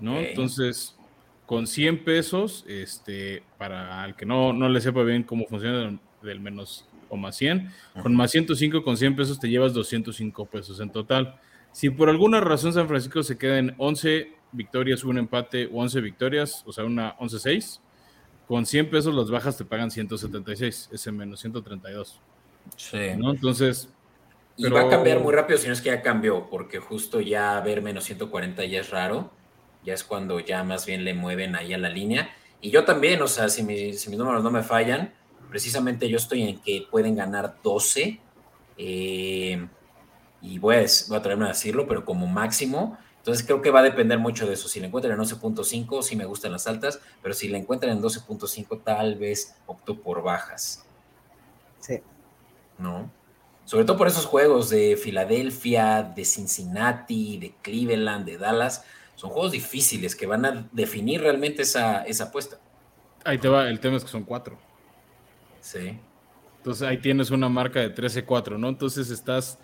¿No? Entonces, con 100 pesos, este, para el que no, no le sepa bien cómo funciona del, menos o más 100, con más 105 con 100 pesos te llevas 205 pesos en total. Si por alguna razón San Francisco se queda en 11 victorias, un empate o 11 victorias, o sea, una 11-6. Con 100 pesos las bajas te pagan 176, ese menos 132. Sí. ¿no? Entonces... Y va a cambiar muy rápido, si no es que ya cambió, porque justo ya ver menos 140 ya es raro, ya es cuando ya más bien le mueven ahí a la línea. Y yo también, o sea, si, mis números no me fallan, precisamente yo estoy en que pueden ganar 12, eh, y voy a, voy a traerme a decirlo, pero como máximo, entonces creo que va a depender mucho de eso. Si le encuentran en 11.5, sí me gustan las altas, pero si le encuentran en 12.5, tal vez opto por bajas. Sí. ¿No? Sobre todo por esos juegos de Filadelfia, de Cincinnati, de Cleveland, de Dallas. Son juegos difíciles que van a definir realmente esa, esa apuesta. Ahí te va, el tema es que son cuatro. Sí. Entonces ahí tienes una marca de 13-4, ¿no? Entonces estás.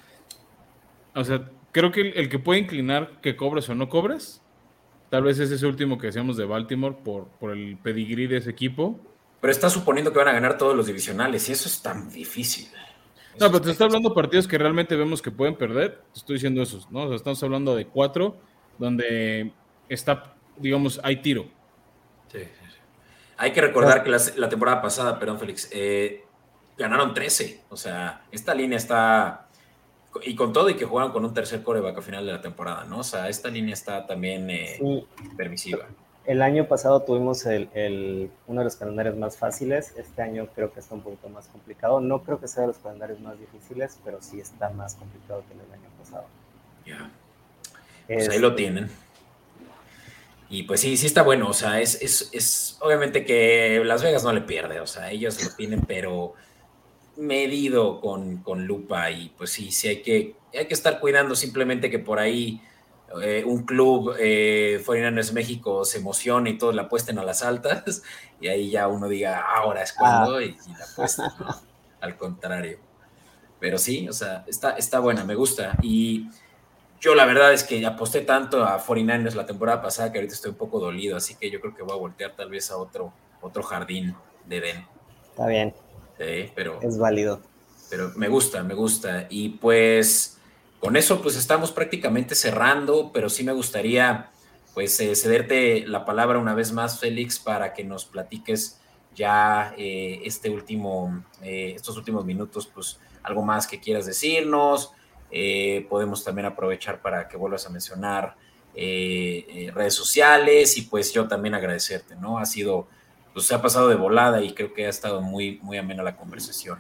O sea, creo que el, que puede inclinar que cobres o no cobres, tal vez es ese último que decíamos de Baltimore por, por el pedigrí de ese equipo. Pero está suponiendo que van a ganar todos los divisionales y eso es tan difícil. no, pero te está hablando de partidos que realmente vemos que pueden perder. Te estoy diciendo esos, ¿no? O sea, estamos hablando de cuatro donde está, digamos, hay tiro. Sí, sí, sí. Hay que recordar que la, temporada pasada, perdón, Félix, eh, ganaron 13. O sea, esta línea está y con todo y que jugaron con un tercer coreback a final de la temporada, ¿no? O sea, esta línea está también eh, permisiva. El año pasado tuvimos el, uno de los calendarios más fáciles. Este año creo que está un poquito más complicado. No creo que sea de los calendarios más difíciles, pero sí está más complicado que el año pasado. Ya. Pues ahí lo tienen. Y pues sí, sí está bueno, o sea, es, es, es, obviamente que Las Vegas no le pierde, o sea, ellos lo tienen, pero medido con, con lupa y pues sí, sí hay que, hay que estar cuidando simplemente que por ahí eh, un club eh, Foreigners México se emocione y todos la apuesten a las altas y ahí ya uno diga, ahora es cuando y, y, la apuesta, al contrario. Pero sí, o sea, está, está buena, me gusta. Y yo la verdad es que aposté tanto a 49ers la temporada pasada que ahorita estoy un poco dolido, así que yo creo que voy a voltear tal vez a otro, otro jardín de Den. Está bien. Sí, pero... Es válido. Pero me gusta, me gusta. Y pues con eso pues estamos prácticamente cerrando, pero sí me gustaría pues eh, cederte la palabra una vez más, Félix, para que nos platiques ya eh, este último, eh, estos últimos minutos, pues algo más que quieras decirnos. Eh, podemos también aprovechar para que vuelvas a mencionar redes sociales y pues yo también agradecerte, ¿no? Ha sido, pues se ha pasado de volada y creo que ha estado muy, muy amena la conversación.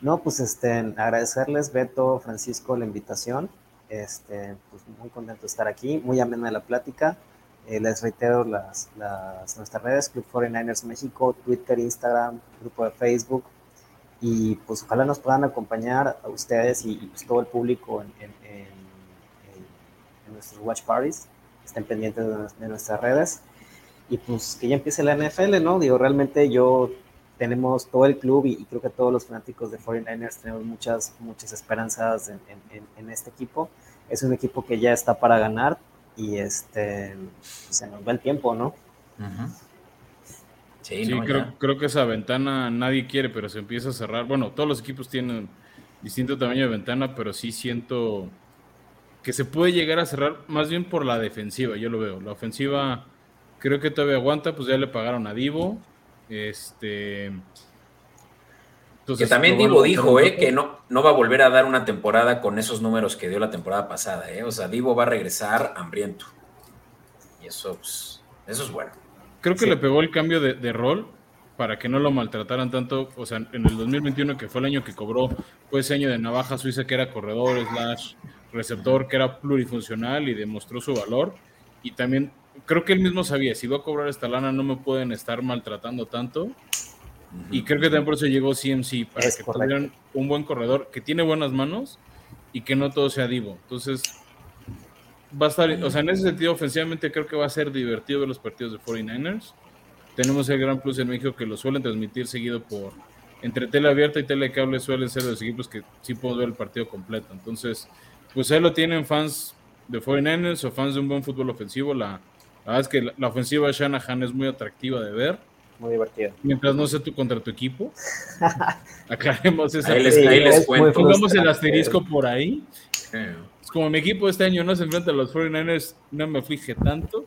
No, pues este, agradecerles, Beto, Francisco, la invitación. Este, pues muy contento de estar aquí, muy amena la plática. Eh, les reitero las, las, nuestras redes, Club 49ers México, Twitter, Instagram, grupo de Facebook. Y pues ojalá nos puedan acompañar a ustedes y, y pues, todo el público en, en, en, en, nuestros watch parties. Estén pendientes de, de, nuestras redes. Y pues que ya empiece la NFL, ¿no? Digo, realmente yo tenemos todo el club y, y creo que todos los fanáticos de 49ers tenemos muchas, muchas esperanzas en, este equipo. Es un equipo que ya está para ganar, y este se nos va el tiempo, ¿no? Uh -huh. Sí, sí no, creo, creo, que esa ventana nadie quiere, pero se empieza a cerrar. Bueno, todos los equipos tienen distinto tamaño de ventana, pero sí siento que se puede llegar a cerrar más bien por la defensiva, yo lo veo. La ofensiva creo que todavía aguanta, pues ya le pagaron a Divo. Este entonces, que también Divo dijo eh, que no, no va a volver a dar una temporada con esos números que dio la temporada pasada. Eh. O sea, Divo va a regresar hambriento. Y eso, pues, eso es bueno. Creo que sí. le pegó el cambio de, de, rol para que no lo maltrataran tanto. O sea, en el 2021, que fue el año que cobró, fue ese año de navaja suiza que era corredor, slash, receptor, que era plurifuncional y demostró su valor. Y también creo que él mismo sabía, si voy a cobrar esta lana no me pueden estar maltratando tanto. Y creo que también por eso llegó CMC, para es que correcto. tuvieran un buen corredor que tiene buenas manos y que no todo sea divo. Entonces, va a estar, o sea, en ese sentido, ofensivamente creo que va a ser divertido ver los partidos de 49ers. Tenemos el gran plus en México que lo suelen transmitir seguido por entre tele abierta y tele cable suelen ser los equipos que sí podemos ver el partido completo. Entonces, pues ahí lo tienen fans de 49ers o fans de un buen fútbol ofensivo. La, la verdad es que la, la ofensiva de Shanahan es muy atractiva de ver muy divertido. Mientras no sea tú contra tu equipo, aclaremos esa. Ahí les, ahí les cuento. Pongamos el asterisco por ahí. Es como mi equipo este año no se enfrenta a los 49ers, no me aflige tanto.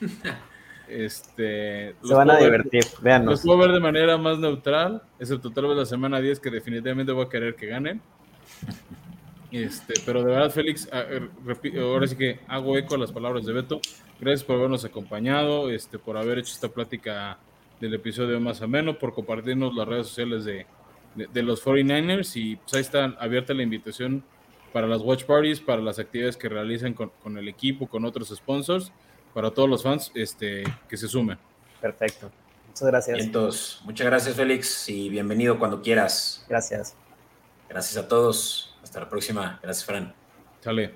Este, se van a divertir, vean. Los puedo ver de manera más neutral, excepto tal vez la semana 10 que definitivamente voy a querer que ganen. Este, pero de verdad, Félix, ahora sí que hago eco a las palabras de Beto. Gracias por habernos acompañado, este, por haber hecho esta plática del episodio más ameno, por compartirnos las redes sociales de, de, de, los 49ers y pues ahí está abierta la invitación para las watch parties, para las actividades que realicen con, con el equipo, con otros sponsors, para todos los fans este, que se sumen. Perfecto. Muchas gracias. Entonces, muchas gracias Félix y bienvenido cuando quieras. Gracias. Gracias a todos. Hasta la próxima. Gracias, Fran. Sale.